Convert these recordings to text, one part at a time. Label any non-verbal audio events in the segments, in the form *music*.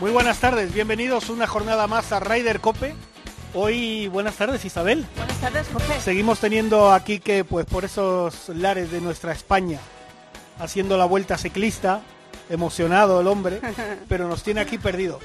Muy buenas tardes, bienvenidos una jornada más a Ryder Cope. Hoy, buenas tardes Isabel. Buenas tardes, Jorge. Seguimos teniendo aquí que, pues por esos lares de nuestra España, haciendo la vuelta ciclista, emocionado el hombre, *laughs* pero nos tiene aquí perdidos.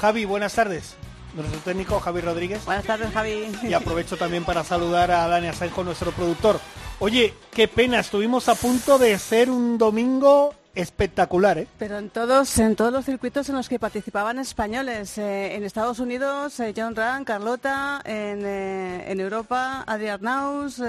Javi, buenas tardes. Nuestro técnico Javi Rodríguez. Buenas tardes, Javi. Y aprovecho también para saludar a Dani Asenjo, nuestro productor. Oye, qué pena, estuvimos a punto de ser un domingo espectacular, ¿eh? Pero en todos, en todos los circuitos en los que participaban españoles, eh, en Estados Unidos, eh, John Rand, Carlota, en, eh, en Europa, Adrián Naus,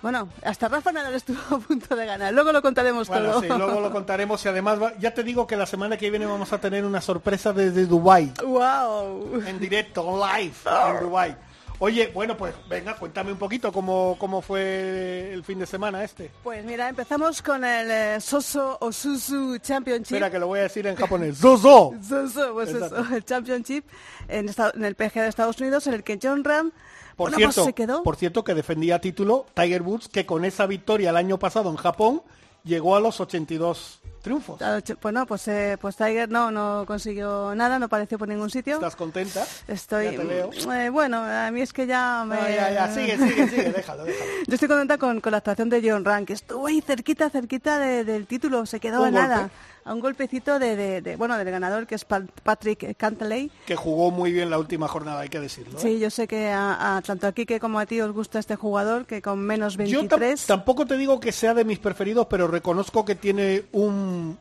bueno, hasta Rafa Nadal estuvo *laughs* a punto de ganar. Luego lo contaremos Bueno, todo. sí, luego lo contaremos y además va- ya te digo que la semana que viene vamos a tener una sorpresa desde Dubai ¡Wow! en directo, live en Dubai. Oye, bueno, pues venga, cuéntame un poquito cómo, cómo fue el fin de semana este. Pues mira, empezamos con el eh, Soso Osusu Championship. Espera, que lo voy a decir en japonés. *laughs* ¡Zozo! Soso, pues eso, el Championship en, esta- en el PGA de Estados Unidos, en el que John Ram Por bueno, pues cierto, se quedó. por cierto que defendía título Tiger Woods, que con esa victoria el año pasado en Japón llegó a los 82 triunfos. Claro, ch- Bueno, pues, eh, pues Tiger no, no consiguió nada, no apareció por ningún sitio. ¿Estás contenta? Estoy, Ya te veo. eh, bueno, a mí es que ya me... Ah, ya, ya, sigue, sigue, sigue, déjalo, déjalo. *laughs* Yo estoy contenta con, con la actuación de John Rank, que estuvo ahí cerquita, cerquita de- del título, se quedó a nada. golpe. A un golpecito de, de- de- bueno, del ganador, que es Pa- Patrick Cantley. Que jugó muy bien la última jornada, hay que decirlo. ¿eh? Sí, yo sé que a, a- tanto aquí que como a ti os gusta este jugador, que con menos Yo tam- 23... tampoco te digo que sea de mis preferidos, pero reconozco que tiene un,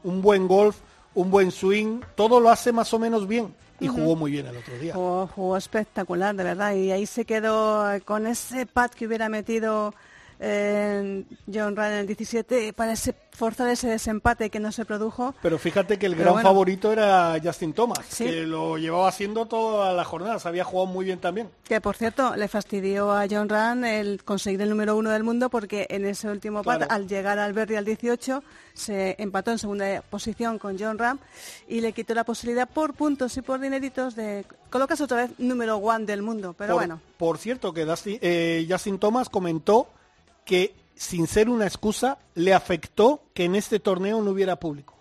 un buen golf, un buen swing, todo lo hace más o menos bien. Y jugó muy bien el otro día. Jugó, jugó espectacular, de verdad. Y ahí se quedó eh, con ese pat que hubiera metido eh, John Ryan en el 17 para ese, forzar ese desempate que no se produjo. Pero fíjate que el Pero gran bueno. favorito era Justin Thomas, Sí. que lo llevaba haciendo toda la jornada, se había jugado muy bien también. Que por cierto, le fastidió a John Ryan el conseguir el número uno del mundo porque en ese último pat, Claro. al llegar al Berry al 18, se empató en segunda posición con John Ram y le quitó la posibilidad por puntos y por dineritos de colocarse otra vez número one del mundo. Pero por, bueno, por cierto, que Dustin- eh, Justin Thomas comentó que, sin ser una excusa, le afectó que en este torneo no hubiera público.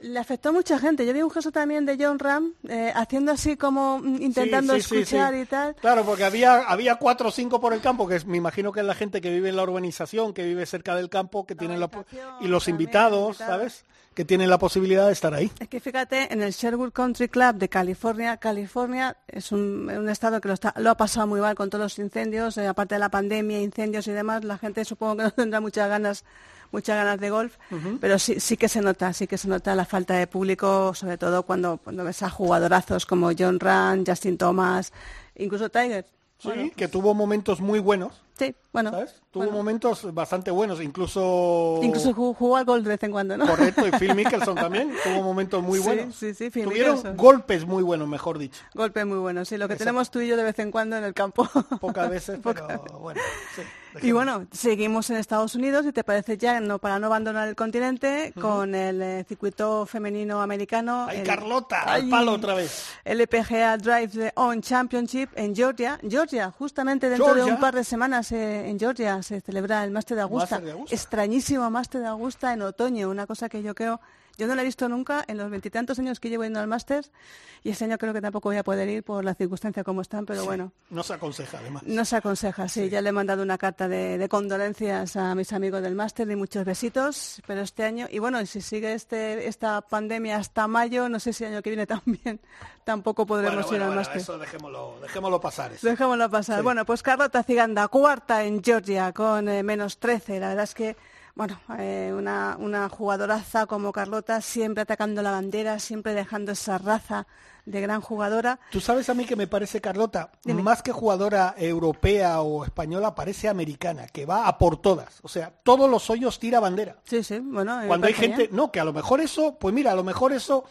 Le afectó a mucha gente. Yo vi un gesto también de John Ram eh, haciendo así como mm, intentando Sí, sí, sí, escuchar sí. y tal. Claro, porque había, había cuatro o cinco por el campo, que es- me imagino que es la gente que vive en la urbanización, que vive cerca del campo, que tienen la, po- urbanización, y los invitados. ¿sabes? Que tienen la posibilidad de estar ahí. Es que fíjate, en el Sherwood Country Club de California, California es un, un estado que lo, está- lo ha pasado muy mal con todos los incendios, eh, aparte de la pandemia, incendios y demás, la gente supongo que no tendrá muchas ganas muchas ganas de golf, pero sí, sí que se nota, sí que se nota la falta de público, sobre todo cuando, cuando ves a jugadorazos como John Rand, Justin Thomas, incluso Tiger. Sí, Bueno, que tuvo momentos muy buenos, sí, bueno. ¿sabes? Tuvo bueno. momentos bastante buenos, incluso... Incluso jugó, jugó al golf de vez en cuando, ¿no? Correcto, y Phil *laughs* Mickelson también tuvo momentos muy Sí, buenos. sí, sí, Phil Tuvieron Mickelson. golpes muy buenos, mejor dicho. Golpe muy bueno, sí, lo que Exacto. tenemos tú y yo de vez en cuando en el campo. *laughs* Pocas veces, *laughs* pero bueno. sí, Y bueno, seguimos en Estados Unidos, y te parece ya, no para no abandonar el continente, con el eh, circuito femenino americano. ¡Ay, el- Carlota! ¡Ay! ¡Al palo otra vez! El LPGA Drive the On Championship en Georgia. Georgia, justamente dentro de un par de semanas eh, en Georgia se celebra el Máster de Augusta. Máster de Augusta. Extrañísimo Máster de Augusta en otoño, una cosa que yo creo, yo no la he visto nunca en los veintitantos años que llevo yendo al Máster y este año creo que tampoco voy a poder ir por las circunstancias como están, pero bueno. No se aconseja, además. No se aconseja, sí. Ya le he mandado una carta de, de condolencias a mis amigos del máster y muchos besitos, pero este año, y bueno, si sigue este, esta pandemia hasta mayo, no sé si el año que viene *laughs* también tampoco podremos Bueno, ir bueno, al bueno, máster. eso dejémoslo, dejémoslo pasar. eso. Dejémoslo pasar. Sí. Bueno, pues Carlota Ciganda, cuarta en Georgia con eh, menos 13. La verdad es que, bueno, eh, una, una jugadoraza como Carlota, siempre atacando la bandera, siempre dejando esa raza de gran jugadora. Tú sabes a mí que me parece, Carlota, Dime. más que jugadora europea o española, parece americana, que va a por todas. O sea, todos los hoyos tira bandera. Sí, sí, bueno. Cuando hay gente, bien. no, que a lo mejor eso, pues mira, a lo mejor eso,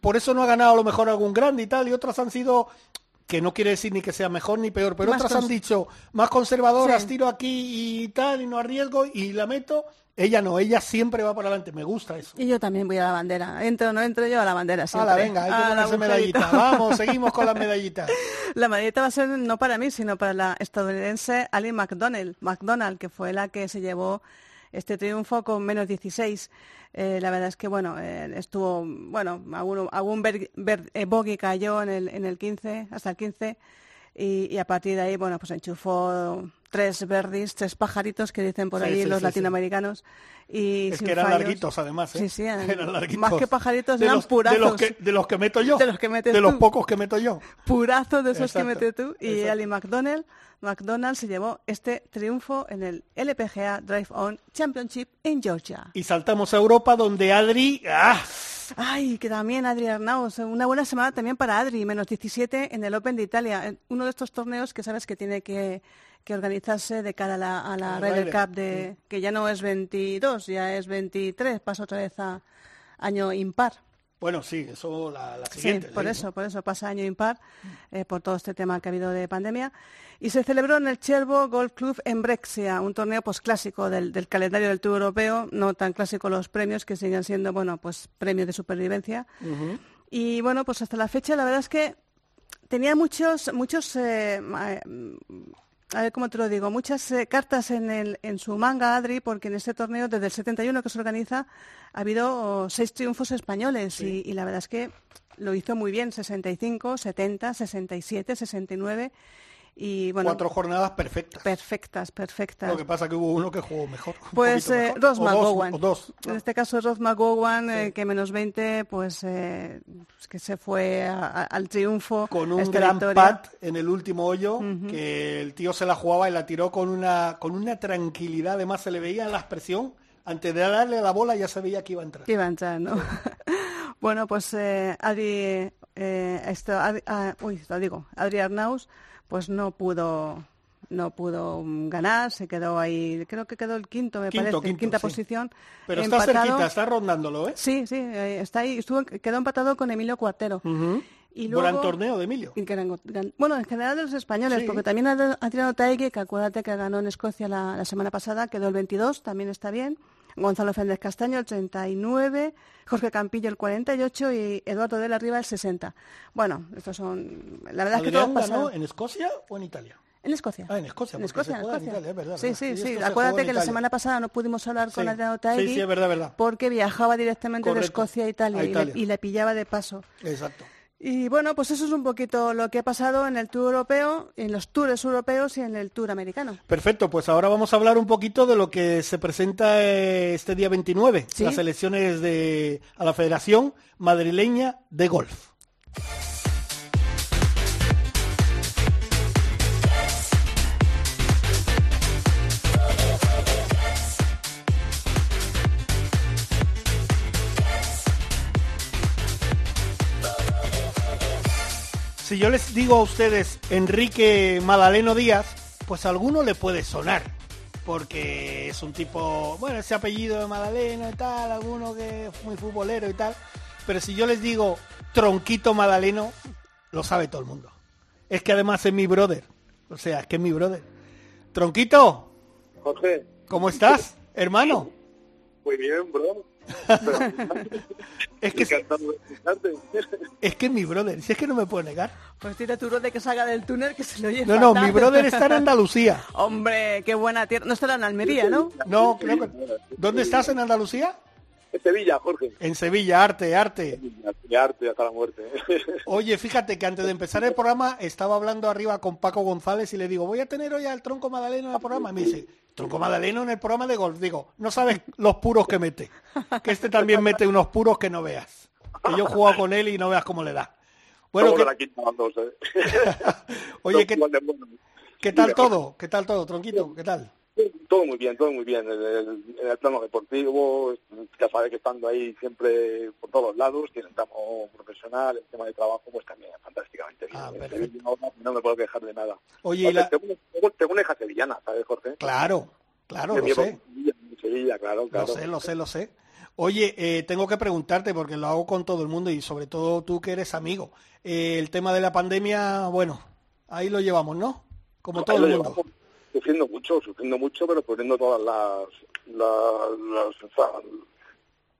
por eso no ha ganado a lo mejor algún grande y tal, y otras han sido que no quiere decir ni que sea mejor ni peor, pero otras han dicho más conservadoras, tiro aquí y tal, y no arriesgo, y la meto. Ella no, ella siempre va para adelante, me gusta eso. Y yo también voy a la bandera. Entro no entro yo a la bandera siempre. Hala, venga, hay que ponerse medallita. Vamos, *laughs* seguimos con las medallitas. La medallita va a ser no para mí, sino para la estadounidense Ali McDonald, McDonald, que fue la que se llevó este triunfo con menos 16. Eh, la verdad es que, bueno, eh, estuvo, bueno, algún, algún eh, bogey cayó en el, en el 15, hasta el 15, y, y, a partir de ahí, bueno, pues enchufó tres verdis, tres pajaritos que dicen por ahí los latinoamericanos. Y es que eran larguitos, además. ¿eh? Sí, sí, eran, larguitos. Más que pajaritos, eran los, purazos. De los, que, de los que meto yo. De los que metes De los pocos que meto yo. Purazos de esos que metes tú. Y Ali McDonald, McDonald se llevó este triunfo en el LPGA Drive On Championship en Georgia. Y saltamos a Europa, donde Adri... ¡ah! Ay, que también Adri Arnaus, una buena semana también para Adri, menos 17 en el Open de Italia, uno de estos torneos que sabes que tiene que que organizarse de cara a la, a la Ryder Cup, de, que ya no es 22, ya es 23, pasa otra vez a año impar. Bueno, sí, eso la, siguiente. Sí, por eso, por eso pasa año impar, eh, por todo este tema que ha habido de pandemia. Y se celebró en el Cherbo Golf Club en Brexia, un torneo pues clásico del, del, calendario del Tour Europeo, no tan clásico los premios, que siguen siendo, bueno, pues premios de supervivencia. Y bueno, pues hasta la fecha la verdad es que tenía muchos, muchos eh, a ver cómo te lo digo, muchas eh, cartas en, el, en su manga, Adri, porque en este torneo, desde el 71 que se organiza, ha habido oh, seis triunfos españoles y, y, la verdad es que lo hizo muy bien, 65, 70, 67, 69 y, bueno, Cuatro jornadas perfectas. Perfectas, perfectas. Lo que pasa que hubo uno que jugó mejor. Pues eh, Ross McGowan. Dos, En este caso Ross McGowan, eh, que menos 20, pues eh, que se fue a, a, al triunfo. Con un gran victoria. pat en el último hoyo, uh -huh. que el tío se la jugaba y la tiró con una, con una tranquilidad. Además se le veía la expresión. Antes de darle la bola ya se veía que iba a entrar. Que iba a entrar, ¿no? *laughs* bueno, pues eh, Adri, esto, Adri, ah, uy, lo digo, Adri Arnaus pues no pudo no pudo ganar, se quedó ahí, creo que quedó el quinto, me quinto, parece, quinto, quinta sí. posición. Pero está empatado. cerquita, está rondándolo, ¿eh? Sí, sí, está ahí, estuvo, quedó empatado con Emilio Cuartero. Uh -huh. Y luego, gran torneo de Emilio. Y gran, gran, bueno, en general de los españoles, Sí. porque también Adriano Taegui, que acuérdate que ganó en Escocia la, la semana pasada, quedó el 22, también está bien. Gonzalo Féndez Castaño el 39, Jorge Campillo el 48 y Eduardo de la Riva el 60. Bueno, estos son... La verdad es que todo pasa... ganó en Escocia o en Italia? En Escocia. Ah, en Escocia. En Escocia, se en juega. Italia, es verdad, sí, verdad. sí, sí. Acuérdate que la semana pasada no pudimos hablar con Sí. Adriano Taegui Sí, sí, es verdad, verdad. porque viajaba directamente de. Escocia a Italia, A y le- Italia. Y, le, pillaba de paso. Exacto. Y bueno, pues eso es un poquito lo que ha pasado en el Tour Europeo, en los Tours europeos y en el Tour americano. Perfecto, pues ahora vamos a hablar un poquito de lo que se presenta eh, este día 29, Sí. las elecciones de, a la Federación Madrileña de Golf. Si yo les digo a ustedes Enrique Madaleno Díaz, pues a alguno le puede sonar, porque es un tipo, bueno, ese apellido de Madaleno y tal, alguno que es muy futbolero y tal, pero si yo les digo Tronquito Madaleno, lo sabe todo el mundo. Es que además es mi brother, o sea, es que es mi brother. Tronquito, Jorge, ¿cómo estás, *laughs* hermano? muy bien, bro. *laughs* Es que, *laughs* es que es mi brother, si es que no me puedo negar. Pues tira tu de que salga del túnel que se lo oye No, no, mi brother está en Andalucía. *laughs* Hombre, qué buena tierra. No estará en Almería, ¿no? No, creo que... ¿Dónde estás en Andalucía? En Sevilla, Jorge. En Sevilla, arte, arte. Y arte hasta la muerte. Oye, fíjate que antes de empezar el programa estaba hablando arriba con Paco González y le digo, voy a tener hoy al Tronco Madaleno en el programa. Y me dice, Tronco Madaleno en el programa de golf. Digo, no sabes los puros que mete. Que este también mete unos puros que no veas. Que yo he jugado con él y no veas cómo le da. Bueno, que- ¿eh? *laughs* *laughs* oye, ¿qué, qué tal todo? ¿Qué tal todo, Tronquito? ¿Qué tal? Todo muy bien, todo muy bien. En el, en el plano deportivo, ya sabes que estando ahí siempre por todos lados, que es el profesional, el tema de trabajo, pues también fantásticamente bien. Ah, En no me puedo quejar de nada. Oye, la... tengo, una hija sevillana, ¿sabes, Jorge? Claro, claro, lo sé. en Sevilla, en Sevilla, claro, Lo claro. sé, lo sé, lo sé. Oye, eh, tengo que preguntarte, porque lo hago con todo el mundo y sobre todo tú que eres amigo. Eh, el tema de la pandemia, bueno, ahí lo llevamos, ¿no? Como todo el mundo. Sufriendo mucho, sufriendo mucho, pero poniendo todas las, las,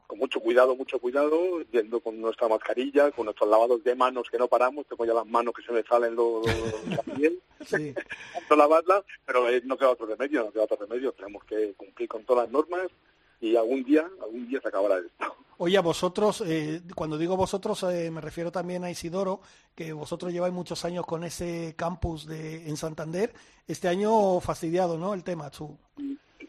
con mucho cuidado, mucho cuidado, yendo con nuestra mascarilla, con nuestros lavados de manos que no paramos, tengo ya las manos que se me salen los, la piel, sí. *laughs* lavarla, pero eh, no queda otro remedio, no queda otro remedio, tenemos que cumplir con todas las normas y algún día, algún día se acabará esto. Oye, vosotros, eh, cuando digo vosotros, eh, me refiero también a Isidoro, que vosotros lleváis muchos años con ese campus de, en Santander. Este año fastidiado, ¿no? El tema, tú.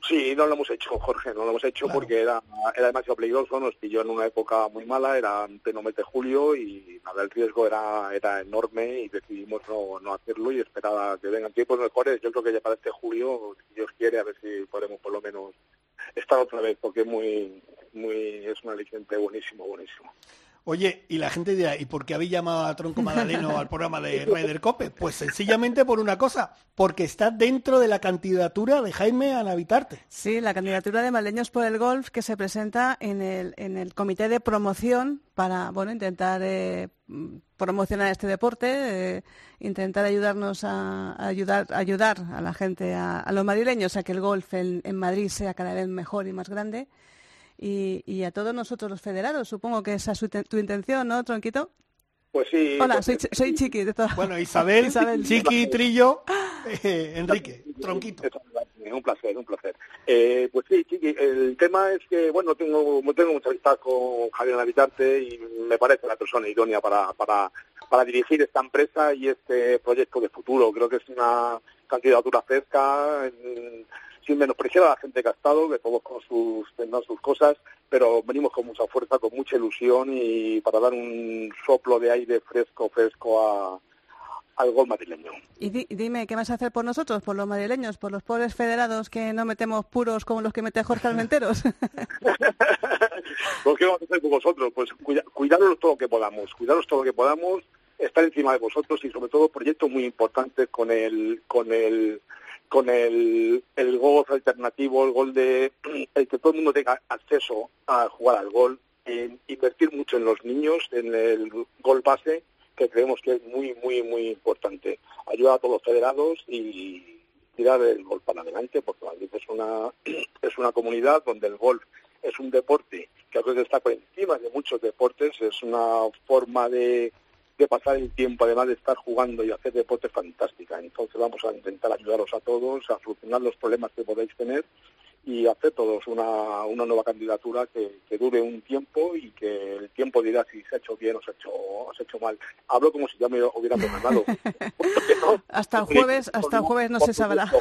Sí, no lo hemos hecho, Jorge, no lo hemos hecho porque era, era demasiado peligroso, nos pilló en una época muy mala, era en pleno mes de julio y nada, el riesgo era, era enorme y decidimos no, no hacerlo y esperar a que vengan tiempos mejores. Yo creo que ya para este julio, si Dios quiere, a ver si podemos por lo menos estar otra vez, porque muy, muy, es un aliciente buenísimo, buenísimo. Oye, y la gente dirá, ¿y por qué habéis llamado a Tronco Magdaleno al *laughs* programa de Ryder Cope? Pues sencillamente por una cosa, porque está dentro de la candidatura de Jaime a Navitarte. Sí, la candidatura de Maleños por el Golf que se presenta en el, en el comité de promoción para, bueno, intentar eh, promocionar este deporte, eh, intentar ayudarnos a, ayudar, ayudar a la gente, a, los madrileños, a que el golf en Madrid sea cada vez mejor y más grande y, a todos nosotros los federados. Supongo que esa es tu intención, ¿no, Tronquito? Pues sí. Hola, pues soy, soy Chiqui. De Bueno, Isabel, *laughs* Isabel. Chiqui, Trillo, eh, Enrique, Tronquito. Un placer, un placer. Eh, pues sí, Chiqui, el tema es que, bueno, tengo, tengo mucha amistad con Javier Navitarte y me parece la persona idónea para, para, para dirigir esta empresa y este proyecto de futuro. Creo que es una candidatura fresca sin menospreciar a la gente que ha estado, que todos con sus, tendrán sus cosas, pero venimos con mucha fuerza, con mucha ilusión y para dar un soplo de aire fresco, fresco a, al gol madrileño. Y dime, ¿qué vas a hacer por nosotros, por los madrileños, por los pobres federados que no metemos puros como los que mete Jorge Almenteros? *laughs* pues, ¿Qué vamos a hacer por vosotros? Pues cuidaros todo lo que podamos, cuidaros todo lo que podamos, estar encima de vosotros y sobre todo proyectos muy importantes con el, con el con el, el gol alternativo, el gol de *clears throat* el que todo el mundo tenga acceso a jugar al gol, en invertir mucho en los niños, en el gol base, que creemos que es muy, muy, muy importante. Ayuda a todos los federados y tirar el gol para adelante, porque es una, *clears throat* es una comunidad donde el golf es un deporte que a veces está por encima de muchos deportes, es una forma de de pasar el tiempo, además de estar jugando y hacer deporte fantástica. Entonces vamos a intentar ayudaros a todos a solucionar los problemas que podéis tener y hacer todos una, una nueva candidatura que, dure un tiempo y que el tiempo dirá si se ha hecho bien o se ha hecho, se ha hecho mal. Hablo como si ya me hubiera programado. hasta el jueves, hasta el jueves no se sabrá.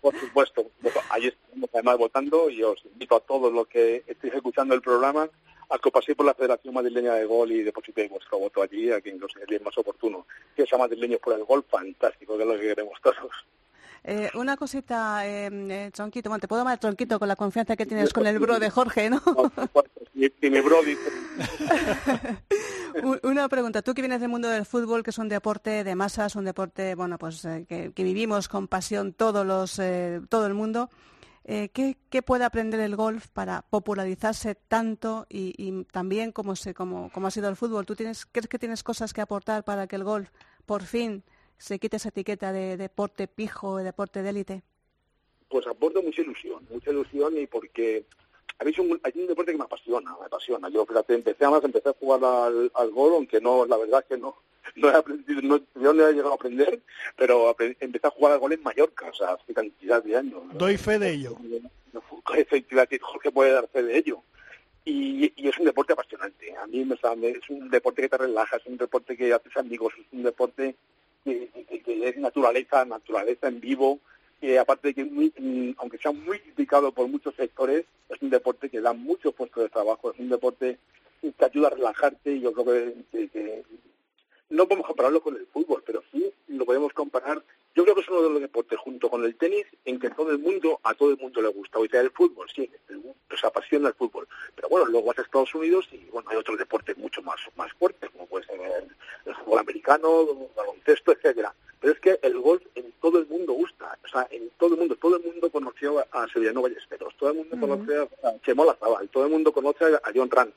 Por, supuesto. Ahí estamos además votando y os invito a todos los que estéis escuchando el programa a que paséis por la Federación Madrileña de Gol y depositéis vuestro voto allí, a quien consideréis más oportuno. Que sea madrileño por el gol, fantástico, que es lo que queremos todos. Eh, una cosita, eh, eh Tronquito, bueno, te puedo llamar Tronquito con la confianza que tienes con el bro de Jorge, ¿no? y, mi bro dice... *laughs* una pregunta, tú que vienes del mundo del fútbol, que es un deporte de masas, un deporte, bueno, pues eh, que, que, vivimos con pasión todos los, eh, todo el mundo, eh, ¿qué, puede aprender el golf para popularizarse tanto y, también como, se, como, como, ha sido el fútbol? ¿Tú tienes, crees que tienes cosas que aportar para que el golf por fin se quite esa etiqueta de deporte pijo, de deporte de élite? Pues aporta mucha ilusión, mucha ilusión y porque hay un, un deporte que me apasiona, me apasiona. Yo fíjate, empecé a empecé a jugar al, al gol, aunque no, la verdad es que no, *laughs* no he aprendido, no, yo no he llegado a aprender, pero empecé a jugar al gol en Mallorca, o sea, hace cantidad de años. Doy fe de ello. *laughs* Efectivamente, Jorge puede dar fe de ello. Y, y, es un deporte apasionante. A mí me, es un deporte que te relaja, es un deporte que haces amigos, es un deporte que, es naturaleza, naturaleza en vivo. Y aparte de que, muy, mm, aunque sea muy criticado por muchos sectores, es un deporte que da muchos puestos de trabajo, es un deporte que te ayuda a relajarte y yo creo que no podemos compararlo con el fútbol, pero sí lo podemos comparar. Yo creo que es uno de los deportes junto con el tenis en que todo el mundo, a todo el mundo le gusta. Hoy sea el fútbol, sí, pues apasiona el fútbol. Pero bueno, luego vas a Estados Unidos y bueno, hay otros deportes mucho más, más fuertes, como puede ser el, fútbol americano, el baloncesto, etcétera. Pero es que el golf en todo el mundo gusta, o sea, en todo el mundo, todo el mundo conoció a Sevillano Ballesteros, todo el mundo conoce a Chemo Lazabal, todo el mundo conoce a John Rand.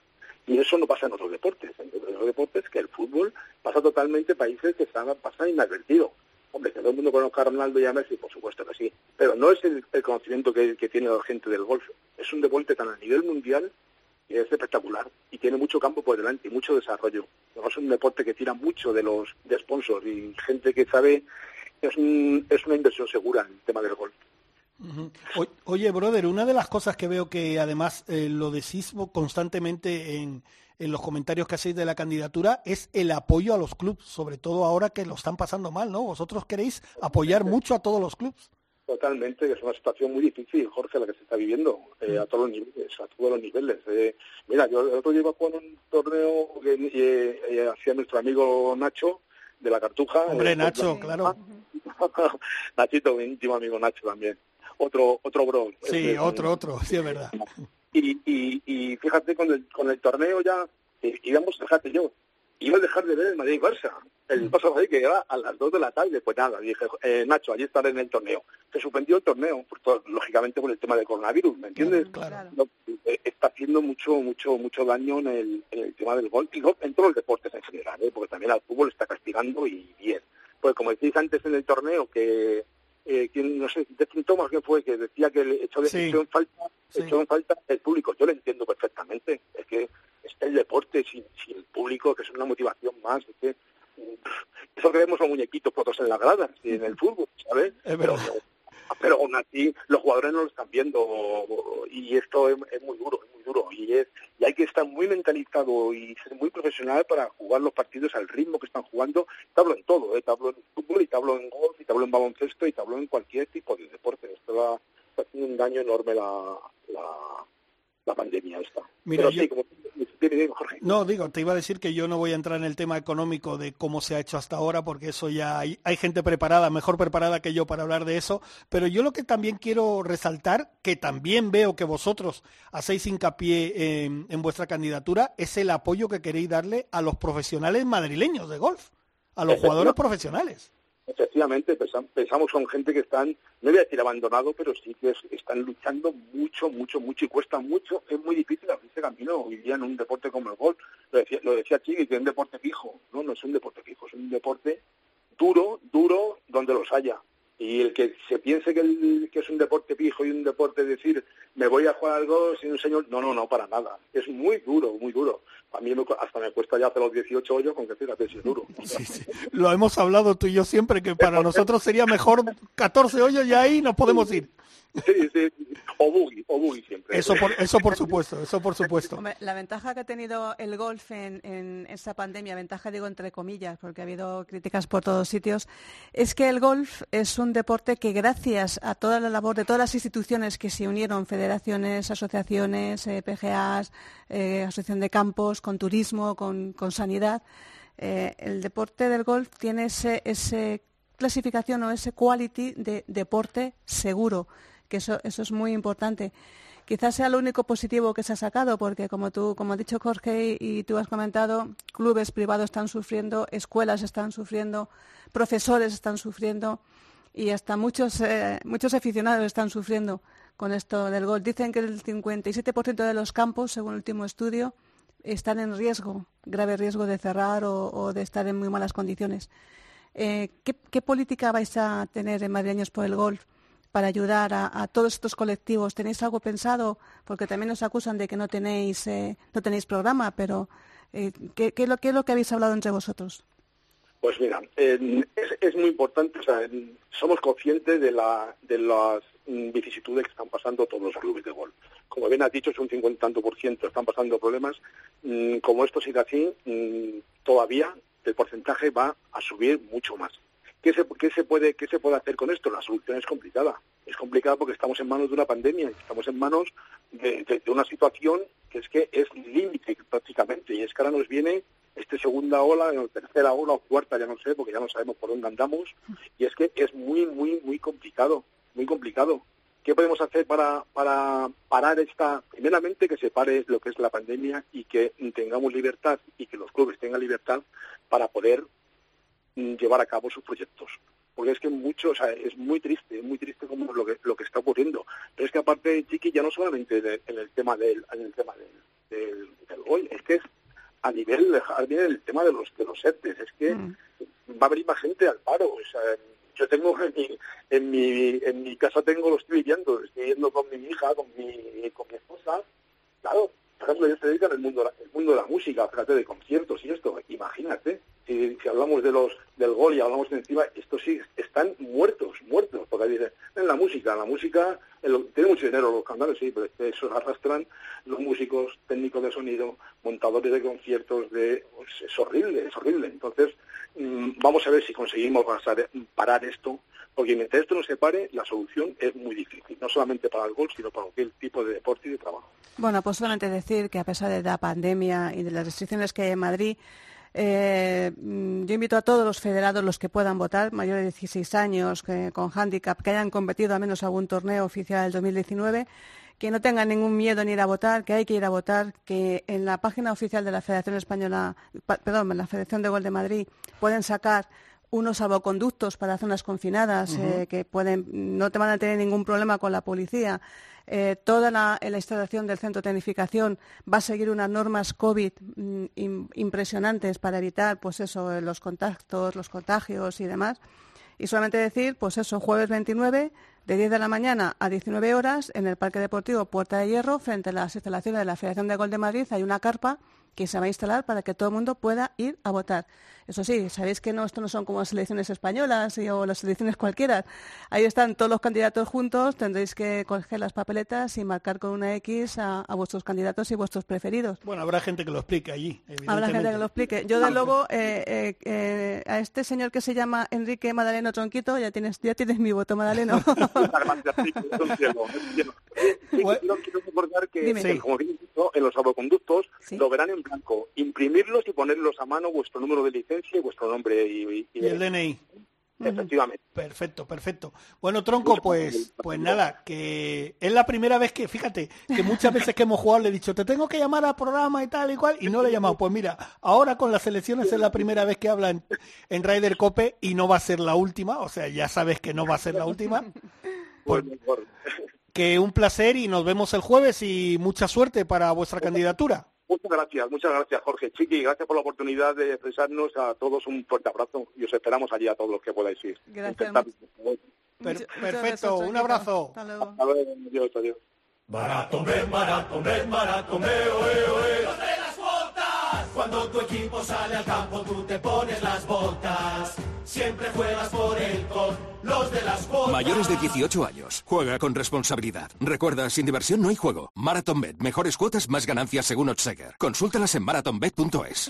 Y eso no pasa en otros deportes. En otros deportes que el fútbol pasa totalmente países que están, pasan inadvertido. Hombre, que todo el mundo conozca a Ronaldo y a Messi, por supuesto que sí. Pero no es el, conocimiento que, tiene la gente del golf. Es un deporte tan a nivel mundial y es espectacular. Y tiene mucho campo por delante y mucho desarrollo. Es un deporte que tira mucho de los de sponsors y gente que sabe es, es una inversión segura en el tema del golf. Oye, brother, una de las cosas que veo que además eh, lo decís constantemente en, en los comentarios que hacéis de la candidatura es el apoyo a los clubes, sobre todo ahora que lo están pasando mal, ¿no? Vosotros queréis apoyar mucho a todos los clubes. Totalmente, que es una situación muy difícil, Jorge, la que se está viviendo, eh, a todos los niveles, a todos los niveles. Eh, mira, yo el otro día iba con un torneo que hacía nuestro amigo Nacho, de la Cartuja. Hombre, Nacho, claro. *laughs* Nachito, mi íntimo amigo Nacho también otro otro bro. Sí, otro, otro, sí es verdad. Y, y, y fíjate, con el, con el torneo ya eh, íbamos, fíjate yo, iba a dejar de ver el Madrid Barça. El mm. paso que era a las 2 de la tarde, pues nada, dije, eh, Nacho, allí estaré en el torneo. Se suspendió el torneo, lógicamente por el tema del coronavirus, ¿me entiendes? Claro. Eh, está haciendo mucho, mucho, mucho daño en el, en el tema del gol, y en todos los deportes en general, ¿eh? porque también al fútbol está castigando y bien. Pues como decís antes en el torneo, que eh, no sé, de Thomas que fue, que decía que el hecho de que en falta, en falta el público. Yo lo entiendo perfectamente. Es que es el deporte sin, sin el público, que es una motivación más. Es que, eso que vemos los muñequitos fotos en la grada, en el fútbol, ¿sabes? Pero, pero aún así los jugadores no lo están viendo y esto es, muy duro, es muy duro y es y hay que estar muy mentalizado y ser muy profesional para jugar los partidos al ritmo que están jugando. Te hablo en todo, ¿eh? te hablo en fútbol y te hablo en golf y te hablo en baloncesto y te hablo en cualquier tipo de deporte. Esto va, está haciendo un daño enorme la, la, la pandemia esta. Mira, no, digo, te iba a decir que yo no voy a entrar en el tema económico de cómo se ha hecho hasta ahora, porque eso ya hay, hay gente preparada, mejor preparada que yo para hablar de eso, pero yo lo que también quiero resaltar, que también veo que vosotros hacéis hincapié en, en vuestra candidatura, es el apoyo que queréis darle a los profesionales madrileños de golf, a los jugadores profesionales efectivamente pensamos con gente que están, no voy a decir abandonado, pero sí que están luchando mucho, mucho, mucho y cuesta mucho. Es muy difícil abrirse camino hoy día en un deporte como el golf. Lo decía, lo decía Chigui, que es un deporte fijo. No, no es un deporte fijo, es un deporte duro, duro, donde los haya. Y el que se piense que, el, que es un deporte fijo y un deporte decir, me voy a jugar algo sin un señor, no, no, no, para nada. Es muy duro, muy duro. A mí hasta me cuesta ya hacer los 18 hoyos con que fíjate si es duro. *laughs* Sí, sí. Lo hemos hablado tú y yo siempre, que para *laughs* nosotros sería mejor 14 hoyos y ahí nos podemos ir. Sí, sí, o buggy, o buggy siempre. Eso por, eso por *laughs* supuesto, eso por supuesto. la ventaja que ha tenido el golf en, en esta pandemia, ventaja digo entre comillas, porque ha habido críticas por todos sitios, es que el golf es un deporte que gracias a toda la labor de todas las instituciones que se unieron, federaciones, asociaciones, eh, PGAs, eh, asociación de campos, con turismo, con, sanidad, eh, el deporte del golf tiene ese, ese clasificación o ese quality de deporte seguro que eso, eso es muy importante. Quizás sea lo único positivo que se ha sacado, porque como tú, como ha dicho Jorge y tú has comentado, clubes privados están sufriendo, escuelas están sufriendo, profesores están sufriendo y hasta muchos, eh, muchos aficionados están sufriendo con esto del gol. Dicen que el 57% de los campos, según el último estudio, están en riesgo, grave riesgo de cerrar o, de estar en muy malas condiciones. Eh, ¿qué, ¿qué, política vais a tener en Madrileños por el golf? Para ayudar a, todos estos colectivos? ¿Tenéis algo pensado? Porque también nos acusan de que no tenéis, eh, no tenéis programa, pero eh, ¿qué, es lo, ¿qué es lo que habéis hablado entre vosotros? Pues mira, es, muy importante, o sea, somos conscientes de, la, de las vicisitudes que están pasando todos los clubes de golf. Como bien has dicho, es un 50 tanto por ciento están pasando problemas. Mm, como esto sigue así, mm, todavía el porcentaje va a subir mucho más. ¿Qué se, qué se, puede, ¿Qué se puede hacer con esto? La solución es complicada. Es complicada porque estamos en manos de una pandemia, estamos en manos de, una situación que es que es límite prácticamente. Y es que ahora nos viene esta segunda ola, tercera ola o cuarta, ya no sé, porque ya no sabemos por dónde andamos. Y es que es muy, muy, muy complicado, muy complicado. ¿Qué podemos hacer para, para parar esta, primeramente que se pare lo que es la pandemia y que tengamos libertad y que los clubes tengan libertad para poder llevar a cabo sus proyectos. porque es que mucho, o sea, es muy triste, muy triste como lo que lo que está ocurriendo. Pero es que aparte, Chiqui, ya no solamente en el, tema del, en el tema del, del, gol, es que es a nivel, a nivel del tema de los de los ERTES, es que mm. va a venir más gente al paro, o sea, yo tengo en mi, en mi, en mi casa tengo, lo estoy viviendo, estoy viviendo con mi hija, con mi, con mi esposa, claro, por ejemplo, ellos se dedican al mundo, el mundo de la música, fíjate, de conciertos y esto, imagínate, si, si hablamos de los del gol y hablamos de encima, estos sí están muertos, muertos, porque dicen, en la música, la música, tiene mucho dinero los cantantes, sí, pero eso arrastran los músicos, técnicos de sonido, montadores de conciertos, de pues, es horrible, es horrible. Entonces, mm, vamos a ver si conseguimos parar esto porque mientras esto no se pare, la solución es muy difícil, no solamente para el golf, sino para cualquier tipo de deporte y de trabajo. Bueno, pues solamente decir que a pesar de la pandemia y de las restricciones que hay en Madrid, eh, yo invito a todos los federados, los que puedan votar, mayores de 16 años, que, con handicap, que hayan competido al menos algún torneo oficial del 2019, que no tengan ningún miedo en ir a votar, que hay que ir a votar, que en la página oficial de la Federación Española, perdón, en la Federación de Gol de Madrid, pueden sacar unos salvoconductos para zonas confinadas eh, que pueden no te van a tener ningún problema con la policía. Eh, toda la, instalación del centro de tecnificación va a seguir unas normas COVID mm, impresionantes para evitar, pues eso, los contactos, los contagios y demás. Y solamente decir, pues eso, jueves 29, de 10 de la mañana a 19 horas, en el Parque Deportivo Puerta de Hierro, frente a las instalaciones de la Federación de Gol de Madrid, hay una carpa que se va a instalar para que todo el mundo pueda ir a votar. Eso sí, sabéis que no, esto no son como las elecciones españolas o las elecciones cualquiera. Ahí están todos los candidatos juntos, tendréis que coger las papeletas y marcar con una X a, vuestros candidatos y vuestros preferidos. Bueno, habrá gente que lo explique allí. Habrá gente que lo explique. Yo, de luego, eh, eh, eh, a este señor que se llama Enrique Madaleno Tronquito, ya tienes, ya tienes mi voto, Madaleno. *laughs* quiero, recordar que, como bien dicho, en los salvoconductos lo verán en blanco. Imprimirlos y ponerlos a mano vuestro número de licencia y vuestro nombre y, el DNI. Efectivamente. Perfecto, perfecto. Bueno, Tronco, pues, pues nada, que es la primera vez que, fíjate, que muchas veces que hemos jugado le he dicho, te tengo que llamar a programa y tal y cual, y no le he llamado. Pues mira, ahora con las elecciones es la primera vez que habla en, en Ryder Cope y no va a ser la última, o sea, ya sabes que no va a ser la última. Pues, que un placer y nos vemos el jueves y mucha suerte para vuestra candidatura. Muchas gracias, muchas gracias Jorge. Chiqui, gracias por la oportunidad de expresarnos a todos un fuerte abrazo y os esperamos allí a todos los que podáis ir. Gracias. perfecto, un abrazo. Hasta luego. Adiós, adiós. Barato, barato, barato, cuando tu equipo sale al campo, tú te pones las botas. Siempre juegas por el con los de las botas. Mayores de 18 años. Juega con responsabilidad. Recuerda, sin diversión no hay juego. MarathonBet. Mejores cuotas, más ganancias según Otsaker. Consúltalas en marathonbet.es.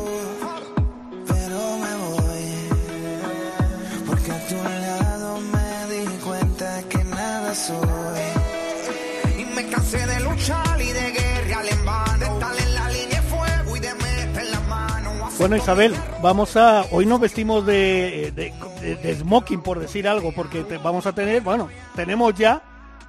Bueno, Isabel, vamos a. Hoy nos vestimos de, de, smoking, por decir algo, porque vamos a tener. Bueno, tenemos ya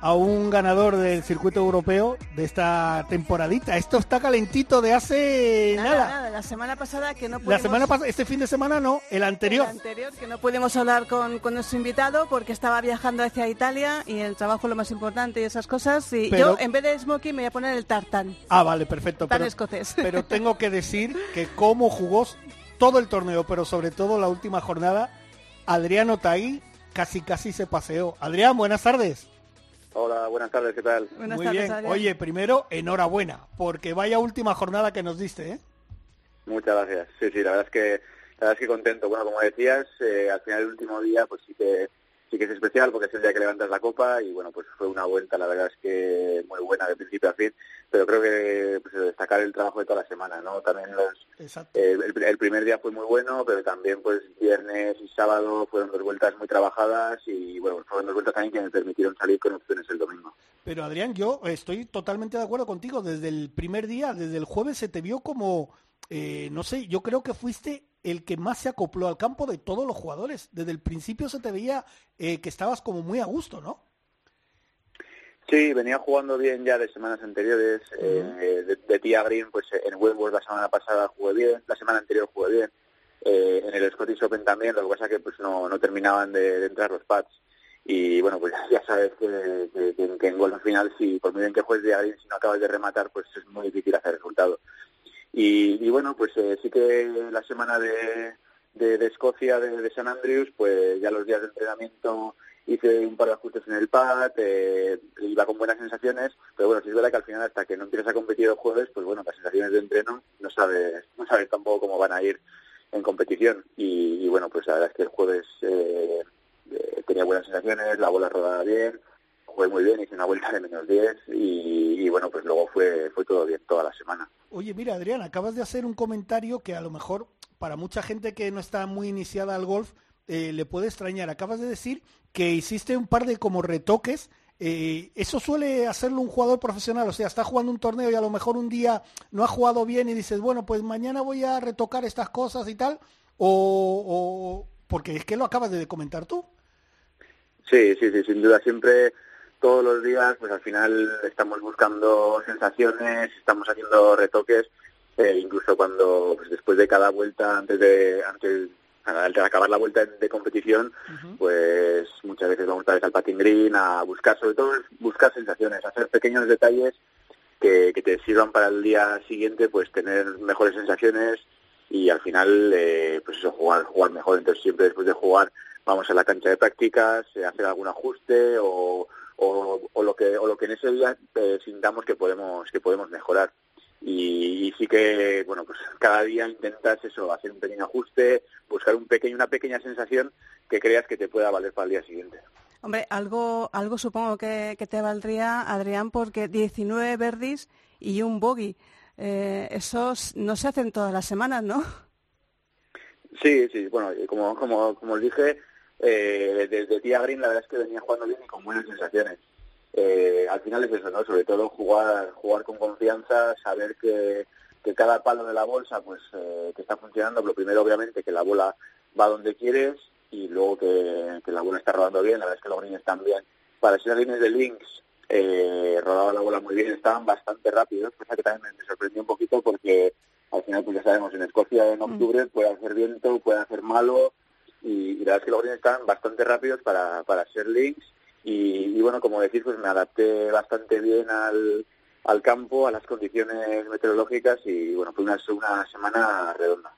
a un ganador del circuito europeo de esta temporadita. Esto está calentito de hace nada. La semana pasada que no pudimos... La semana pasada, este fin de semana no, el anterior. El anterior, que no pudimos hablar con, con, nuestro invitado porque estaba viajando hacia Italia y el trabajo es lo más importante y esas cosas. Y yo, en vez de smoking, me voy a poner el tartán. Ah, vale, perfecto. Tan escocés. *laughs* Pero tengo que *laughs* decir que como jugó todo el torneo, pero sobre todo la última jornada, Adriano Taí casi casi se paseó. Adrián, buenas tardes. Hola, buenas tardes, ¿qué tal? Muy bien. Oye, primero, enhorabuena, porque vaya última jornada que nos diste, ¿eh? Muchas gracias. Sí, sí, la verdad es que, la verdad es que contento. Bueno, como decías, eh, al final del último día, pues sí que sí que es especial porque es el día que levantas la copa y bueno, pues fue una vuelta, la verdad es que muy buena de principio a fin, pero creo que pues, destacar el trabajo de toda la semana, ¿no? También los, eh, el, primer día fue muy bueno, pero también pues viernes y sábado fueron dos vueltas muy trabajadas y bueno, fueron dos vueltas también que me permitieron salir con opciones el domingo. Pero Adrián, yo estoy totalmente de acuerdo contigo, desde el primer día, desde el jueves se te vio como, eh, no sé, yo creo que fuiste el que más se acopló al campo de todos los jugadores. Desde el principio se te veía eh, que estabas como muy a gusto, ¿no? Sí, venía jugando bien ya de semanas anteriores. Eh, de, Tía Green, pues en Wentworth la semana pasada jugué bien, la semana anterior jugué bien. Eh, en el Scottish Open también, lo que pasa es que pues no, no terminaban de, entrar los pads. Y bueno, pues *laughs* ya sabes que, que, en golf final, si por muy bien que juegues Tía Green, si no acabas de rematar, pues es muy difícil hacer resultado. Y, bueno, pues eh, sí que la semana de, de, Escocia, de, San Andrews, pues ya los días de entrenamiento hice un par de ajustes en el pad, eh, iba con buenas sensaciones, pero bueno, sí es verdad que al final hasta que no empiezas a competir el jueves, pues bueno, las sensaciones de entreno no sabes, no sabes tampoco cómo van a ir en competición. Y, bueno, pues la verdad es que el jueves eh, tenía buenas sensaciones, la bola rodaba bien, jugué muy bien, hice una vuelta de menos 10 y, y, bueno, pues luego fue, fue todo bien toda la semana. Oye, mira, Adrián, acabas de hacer un comentario que a lo mejor para mucha gente que no está muy iniciada al golf eh, le puede extrañar. Acabas de decir que hiciste un par de como retoques. Eh, eso suele hacerlo un jugador profesional, o sea, está jugando un torneo y a lo mejor un día no ha jugado bien y dices, bueno, pues mañana voy a retocar estas cosas y tal, o, o porque es que lo acabas de comentar tú. Sí, sí, sí, sin duda siempre todos los días, pues al final estamos buscando sensaciones, estamos haciendo retoques, eh, incluso cuando pues después de cada vuelta, antes de antes, de acabar la vuelta de competición, pues muchas veces vamos a vez al patin green a buscar, sobre todo buscar sensaciones, hacer pequeños detalles que, que te sirvan para el día siguiente, pues tener mejores sensaciones y al final, eh, pues eso, jugar, jugar mejor. Entonces siempre después de jugar vamos a la cancha de prácticas, eh, hacer algún ajuste o o, lo que o lo que en ese día eh, sintamos que podemos que podemos mejorar. Y, sí que bueno pues cada día intentas eso hacer un pequeño ajuste buscar un pequeño una pequeña sensación que creas que te pueda valer para el día siguiente. Hombre algo algo supongo que, te valdría Adrián porque 19 verdis y un bogey eh, esos no se hacen todas las semanas no sí sí bueno como como como dije eh, desde Tía Green la verdad es que venía jugando bien y con buenas sensaciones. Eh, al final es eso, ¿no? Sobre todo jugar, jugar con confianza, saber que, que cada palo de la bolsa pues eh, que está funcionando. Lo primero, obviamente, que la bola va donde quieres y luego que, que la bola está rodando bien. La verdad es que los greens están bien. Para ser greens de links, eh, rodaba la bola muy bien, estaban bastante rápidos, cosa que también me sorprendió un poquito porque al final, pues ya sabemos, en Escocia en mm. octubre puede hacer viento, puede hacer malo, y, la verdad es que los greens están bastante rápidos para, para ser links y, bueno, como decís, pues me adapté bastante bien al, al campo, a las condiciones meteorológicas y bueno, fue una, una semana redonda.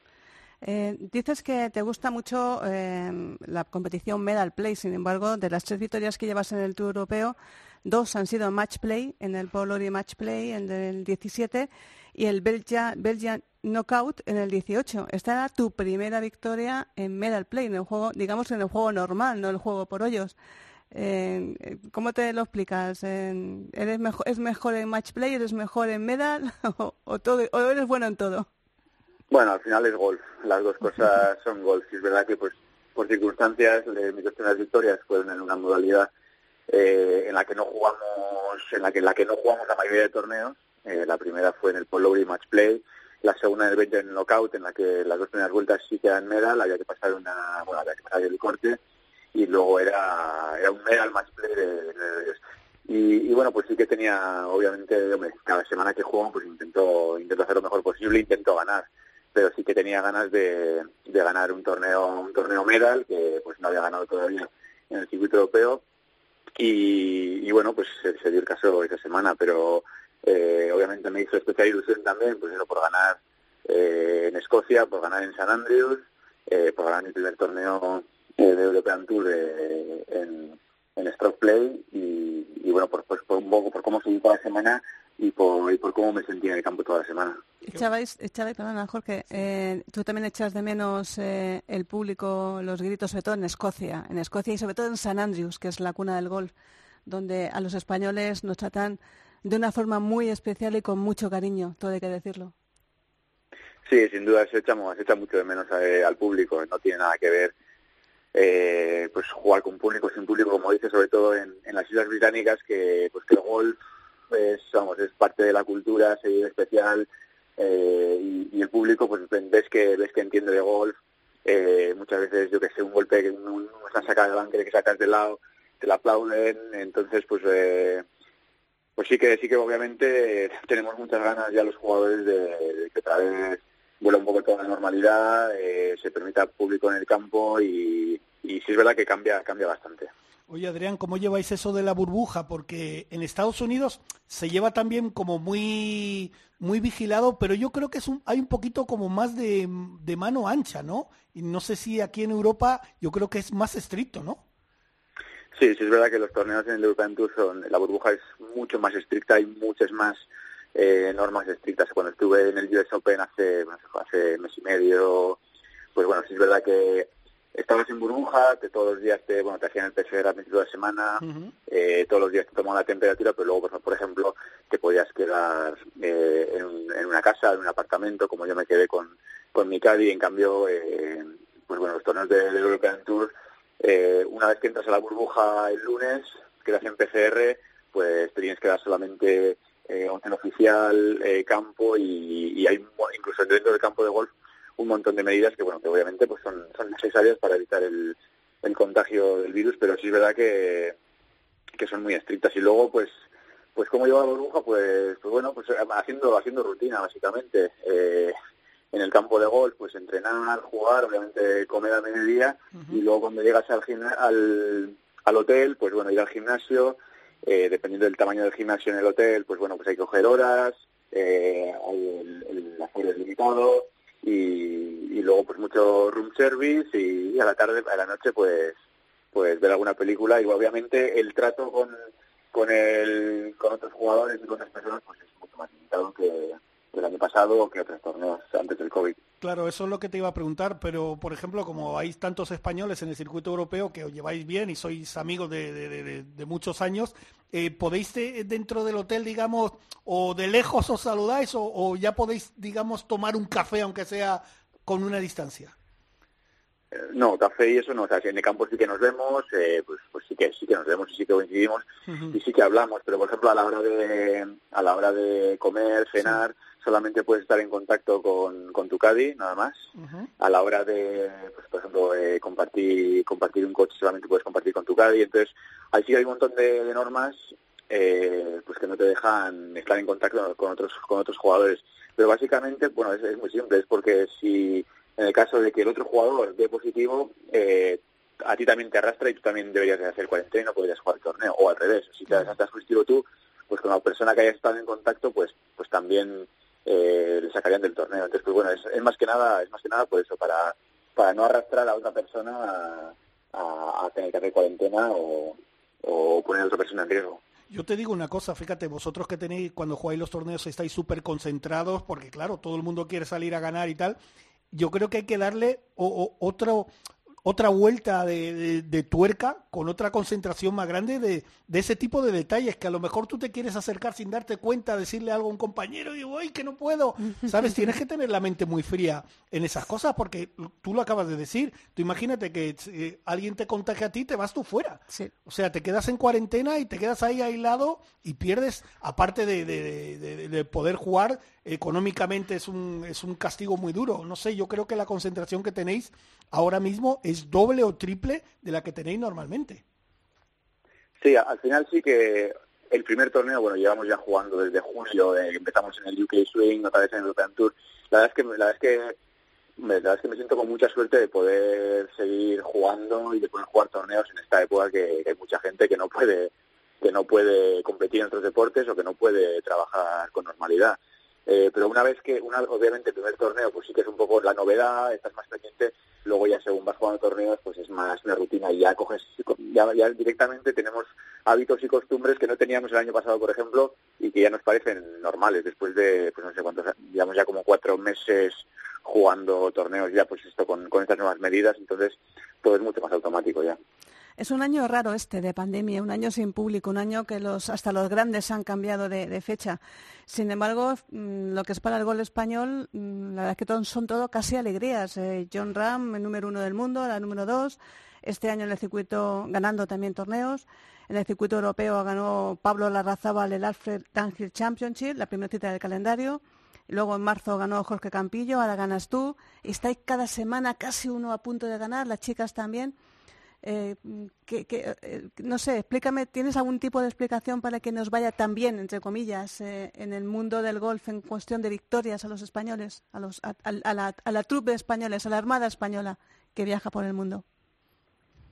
Eh, dices que te gusta mucho eh, la competición Medal Play, sin embargo, de las tres victorias que llevas en el Tour Europeo, dos han sido Match Play, en el Polori Match Play en el 17 y el Belgian, Belgian Knockout en el 18. Esta era tu primera victoria en Medal Play, en el juego, digamos en el juego normal, no el juego por hoyos. Eh, ¿Cómo te lo explicas? ¿Eres mejor, ¿Es mejor en match play? ¿Eres mejor en medal? *laughs* ¿O, todo, ¿O eres bueno en todo? Bueno, al final es golf. Las dos cosas son golf. es verdad que pues por circunstancias de mis dos primeras victorias fueron en una modalidad eh, en la que no jugamos, en la que en la que no jugamos la mayoría de torneos. Eh, la primera fue en el Polo y Match Play la segunda en el 20 en knockout, en la que las dos primeras vueltas sí quedan medal, había que pasar una, bueno, había que pasar el corte, y luego era, era un medal más play de, y, bueno, pues sí que tenía, obviamente, hombre, cada semana que juego, pues intento, intento hacer lo mejor posible, intento ganar, pero sí que tenía ganas de, de ganar un torneo, un torneo medal, que pues no había ganado todavía en el circuito europeo, y, y bueno, pues se, se dio el caso esa semana, pero eh, obviamente me hizo especial ilusión también, pues eso, por ganar eh, en Escocia, por ganar en San Andrews, eh, por ganar mi primer torneo de European Tour en, en Stroke Play y, bueno, por, pues, por un poco por cómo seguí toda la semana, y por, y por cómo me sentía en el campo toda la semana. Echabais, echabais perdona, Jorge, eh, tú también echas de menos eh, el público, los gritos, sobre todo en Escocia, en Escocia y sobre todo en San Andrews, que es la cuna del golf, donde a los españoles nos tratan de una forma muy especial y con mucho cariño, todo hay que decirlo. Sí, sin duda se echa, se echa mucho de menos eh, al público, no tiene nada que ver eh, pues jugar con público, sin público, como dice, sobre todo en, en las Islas Británicas, que pues que el golf es, vamos, es parte de la cultura, se vive especial, eh, y, y, el público pues ves que ves que entiende de golf eh, muchas veces yo que sé un golpe que un, una sacada de banque que sacas de lado te la aplauden entonces pues eh, pues sí que sí que obviamente tenemos muchas ganas ya los jugadores de, que otra vez vuela un poco toda la normalidad eh, se permita público en el campo y, y sí es verdad que cambia cambia bastante Oye, Adrián, ¿cómo lleváis eso de la burbuja? Porque en Estados Unidos se lleva también como muy, muy vigilado, pero yo creo que es un, hay un poquito como más de, de mano ancha, ¿no? Y no sé si aquí en Europa yo creo que es más estricto, ¿no? Sí, sí es verdad que los torneos en el European Tour son, la burbuja es mucho más estricta, hay muchas más eh, normas estrictas. Cuando estuve en el US Open hace, hace mes y medio, pues bueno, sí es verdad que estabas en burbuja, que todos los días te, bueno, te hacían el PCR a principio de la semana, uh -huh. eh, todos los días te tomaban la temperatura, pero luego, por, por ejemplo, te podías quedar eh, en, en, una casa, en un apartamento, como yo me quedé con, con mi caddy, en cambio, eh, pues bueno, los torneos del de European Tour, eh, una vez que entras a la burbuja el lunes, que hacen PCR, pues te tienes que dar solamente eh, hotel oficial, eh, campo y, y hay incluso dentro del campo de golf un montón de medidas que bueno que obviamente pues son, necesarias para evitar el, contagio del virus pero sí es verdad que, que son muy estrictas. Y luego pues pues como lleva la burbuja pues pues bueno pues haciendo haciendo rutina básicamente. Eh, en el campo de golf pues entrenar jugar obviamente comer al mediodía uh -huh. y luego cuando llegas al, al al hotel pues bueno ir al gimnasio eh, dependiendo del tamaño del gimnasio en el hotel pues bueno pues hay que coger horas eh, hay el, el aforo es limitado y, y luego pues mucho room service y, y, a la tarde, a la noche pues pues ver alguna película y obviamente el trato con con el con otros jugadores y con otras personas pues es mucho más limitado que el año pasado que otros torneos antes del COVID. Claro, eso es lo que te iba a preguntar, pero por ejemplo, como hay tantos españoles en el circuito europeo que os lleváis bien y sois amigos de, de, de, de muchos años, eh, ¿podéis dentro del hotel, digamos, o de lejos os saludáis o, o, ya podéis, digamos, tomar un café, aunque sea con una distancia? No, café y eso no, o sea, si en el campo sí que nos vemos, eh, pues, pues sí que sí que nos vemos y sí que coincidimos uh -huh. y sí que hablamos, pero por ejemplo a la hora de a la hora de comer, cenar, sí. Solamente puedes estar en contacto con, con tu caddy, nada más. Uh -huh. A la hora de, pues por ejemplo, eh, compartir compartir un coche solamente puedes compartir con tu caddy, entonces ahí sí hay un montón de, de normas eh, pues que no te dejan estar en contacto con otros con otros jugadores, pero básicamente, bueno, es, es muy simple, es porque si en el caso de que el otro jugador dé positivo, eh, a ti también te arrastra y tú también deberías de hacer cuarentena y no podrías jugar el torneo, o al revés, si te has positivo tú, pues con la persona que haya estado en contacto, pues pues también eh, le sacarían del torneo. Entonces, pues bueno, es, más que nada, es más que nada por eso, para, para no arrastrar a otra persona a, a, a tener que hacer cuarentena o, o poner a otra persona en riesgo. Yo te digo una cosa, fíjate, vosotros que tenéis, cuando jugáis los torneos estáis súper concentrados, porque claro, todo el mundo quiere salir a ganar y tal, yo creo que hay que darle o, o, otro, otra vuelta de, de, de, tuerca con otra concentración más grande de, de, ese tipo de detalles que a lo mejor tú te quieres acercar sin darte cuenta, decirle algo a un compañero y digo, ¡ay, que no puedo! *laughs* ¿Sabes? Tienes que tener la mente muy fría en esas cosas porque tú lo acabas de decir. Tú imagínate que eh, alguien te contagia a ti, te vas tú fuera. Sí. O sea, te quedas en cuarentena y te quedas ahí aislado y pierdes, aparte de, de poder jugar, económicamente es un, es un castigo muy duro. No sé, yo creo que la concentración que tenéis ahora mismo es doble o triple de la que tenéis normalmente. Sí, al final sí que el primer torneo, bueno, llevamos ya jugando desde julio, eh, empezamos en el UK Swing, otra vez en el European Tour. La verdad es que, la verdad es que la me siento con mucha suerte de poder seguir jugando y de poder jugar torneos en esta época que, que hay mucha gente que no puede que no puede competir en otros deportes o que no puede trabajar con normalidad. Eh, pero una vez que, una, obviamente, el primer torneo, pues sí que es un poco la novedad, estás más pendiente, luego ya según vas jugando torneos, pues es más una rutina y ya coges, ya, ya directamente tenemos hábitos y costumbres que no teníamos el año pasado, por ejemplo, y que ya nos parecen normales después de, pues no sé cuántos, digamos ya como cuatro meses jugando torneos ya, pues esto con, con estas nuevas medidas, entonces todo es mucho más automático ya. Es un año raro este de pandemia, un año sin público, un año que los, hasta los grandes han cambiado de, fecha. Sin embargo, mm, lo que es para el gol español, mm, la verdad es que son todo casi alegrías. Eh, John Ram, el número uno del mundo, la número dos, este año en el circuito ganando también torneos. En el circuito europeo ganó Pablo Larrazábal el Alfred Tangier Championship, la primera cita del calendario. Luego en marzo ganó Jorge Campillo, ahora ganas tú. Estáis cada semana casi uno a punto de ganar, las chicas también. Eh, que, eh, no sé, explícame, ¿tienes algún tipo de explicación para que nos vaya tan bien, entre comillas, eh, en el mundo del golf en cuestión de victorias a los españoles, a, los, a, la, a la trupe de españoles, a la Armada Española que viaja por el mundo?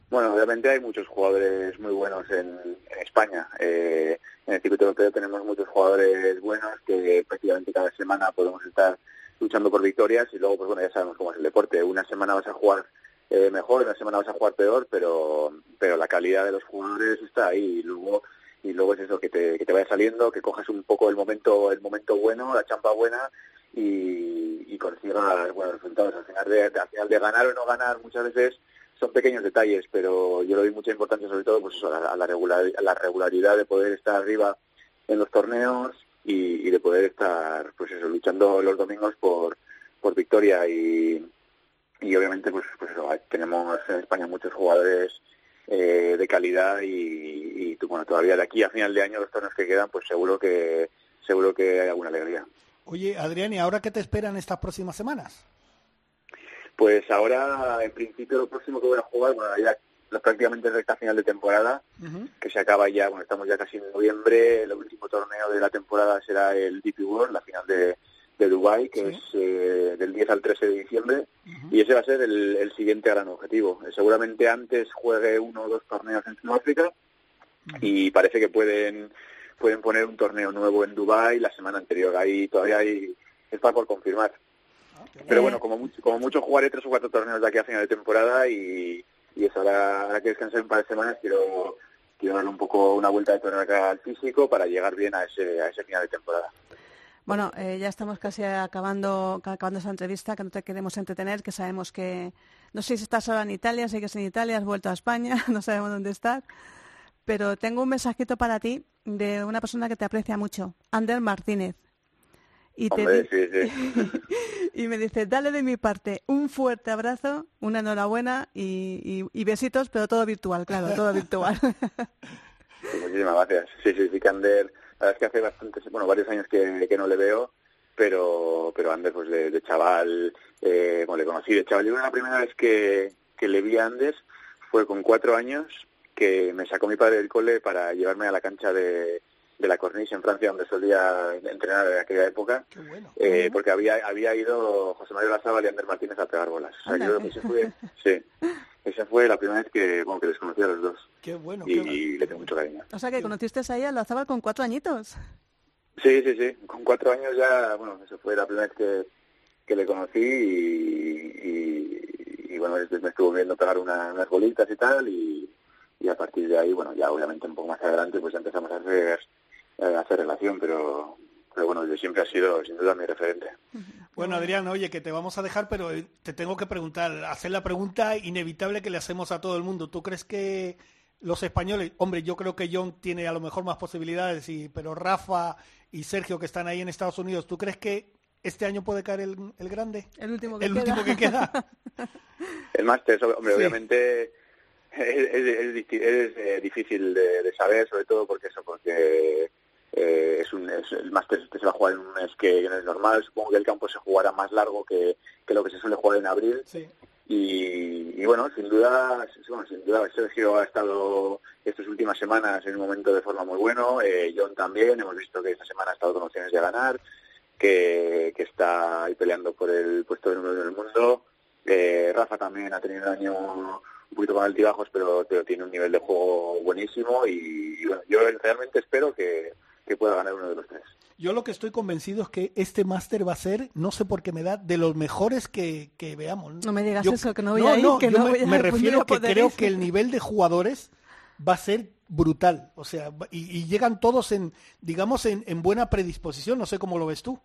Bueno, obviamente hay muchos jugadores muy buenos en, España. en el circuito europeo tenemos muchos jugadores buenos que prácticamente cada semana podemos estar luchando por victorias y luego, pues bueno, ya sabemos cómo es el deporte. Una semana vas a jugar eh, mejor, una semana vas a jugar peor, pero pero la calidad de los jugadores está ahí y luego y luego es eso que te, que te vaya saliendo, que cojas un poco el momento el momento bueno, la champa buena y, y consigas buenos resultados. Al final de, al final de ganar o no ganar muchas veces son pequeños detalles, pero yo le doy mucha importancia sobre todo pues a, la, regular, a la regularidad de poder estar arriba en los torneos y, y de poder estar pues eso luchando los domingos por por victoria y, y obviamente pues, pues tenemos en España muchos jugadores eh, de calidad y, bueno todavía de aquí a final de año los torneos que quedan pues seguro que seguro que hay alguna alegría. Oye Adrián y ahora qué te esperan estas próximas semanas pues ahora en principio lo próximo que voy a jugar bueno ya prácticamente recta final de temporada que se acaba ya bueno estamos ya casi en noviembre el último torneo de la temporada será el DP World la final de de Dubái, que es eh, del 10 al 13 de diciembre, y ese va a ser el, siguiente gran objetivo. Eh, seguramente antes juegue uno o dos torneos en Sudáfrica y parece que pueden pueden poner un torneo nuevo en Dubái la semana anterior. Ahí todavía hay, está por confirmar. Pero bueno, como mucho, como mucho jugaré tres o cuatro torneos de aquí a final de temporada y, y eso ahora, ahora que descansar un par de semanas quiero quiero darle un poco una vuelta de torneo acá al físico para llegar bien a ese, a ese final de temporada. Bueno, eh, ya estamos casi acabando, acabando esa entrevista, que no te queremos entretener, que sabemos que, no sé si estás ahora en Italia, sé que es en Italia, has vuelto a España, *laughs* no sabemos dónde estás, pero tengo un mensajito para ti de una persona que te aprecia mucho, Ander Martínez. Y, te sí, sí. *laughs* y me dice, dale de mi parte un fuerte abrazo, una enhorabuena y, y, besitos, pero todo virtual, claro, todo virtual. *laughs* Muchísimas gracias. Sí, sí, sí que Ander la verdad es que hace bastantes, bueno, varios años que, que no le veo, pero pero Ander, pues de, chaval, eh, bueno, le conocí de chaval. Yo la primera vez que, que le vi a Andes fue con cuatro años que me sacó mi padre del cole para llevarme a la cancha de, de la Corniche en Francia, donde solía entrenar en aquella época, eh, porque había había ido José Mario Lazábal y Ander Martínez a pegar bolas. O sea, yo, fue, *laughs* sí, esa fue la primera vez que, bueno, que les conocí a los dos. Qué bueno. Y, le tengo mucho cariño. O sea, que conociste a ella, lo con cuatro añitos. Sí, sí, sí. Con cuatro años ya, bueno, esa fue la primera vez que, que le conocí y, y, bueno, me estuvo viendo pegar unas bolitas y tal y, y a partir de ahí, bueno, ya obviamente un poco más adelante pues ya empezamos a hacer, a hacer relación, pero pero bueno, yo siempre ha sido sin duda mi referente. Bueno, Adrián, oye, que te vamos a dejar, pero eh, te tengo que preguntar, hacer la pregunta inevitable que le hacemos a todo el mundo. ¿Tú crees que los españoles, hombre, yo creo que John tiene a lo mejor más posibilidades, y, pero Rafa y Sergio que están ahí en Estados Unidos, ¿tú crees que este año puede caer el, grande? El último que el queda. Último que queda. *laughs* el máster, hombre, obviamente es, eh, difícil de, de, saber, sobre todo porque eso, porque eh, es un, el máster este se va a jugar en un mes que no es normal. Supongo que el campo se jugará más largo que, que lo que se suele jugar en abril. Y, bueno, sin duda, bueno, sin duda Sergio ha estado estas últimas semanas en un momento de forma muy bueno. Eh, John también, hemos visto que esta semana ha estado con opciones de ganar, que, que está ahí peleando por el puesto de número del mundo. Eh, Rafa también ha tenido un año un poquito con altibajos, pero, pero tiene un nivel de juego buenísimo y, bueno, yo realmente espero que, que pueda ganar uno de los tres. Yo lo que estoy convencido es que este máster va a ser, no sé por qué me da, de los mejores que, que veamos. No me digas Yo- eso, que no voy a ir, que yo no me, voy a- me no refiero a que poder creo ir. que el nivel de jugadores va a ser brutal. O sea, y, y llegan todos en, digamos, en, en buena predisposición. No sé cómo lo ves tú.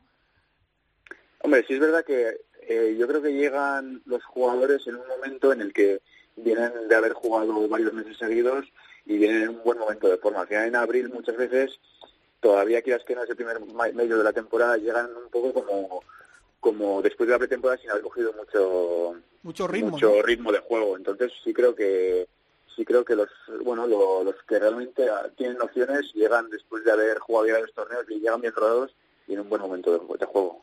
Hombre, sí es verdad que eh, yo creo que llegan los jugadores en un momento en el que vienen de haber jugado varios meses seguidos y vienen en un buen momento de forma. Al final en abril muchas veces, todavía quieras que no es el primer medio de la temporada, llegan un poco como como después de la pretemporada sin haber cogido mucho Mucho ritmo. mucho ¿no? ritmo de juego. Entonces sí creo que sí creo que los bueno lo- los que realmente ah, tienen opciones llegan después de haber jugado ya los torneos y llegan bien rodados y en un buen momento de, de juego.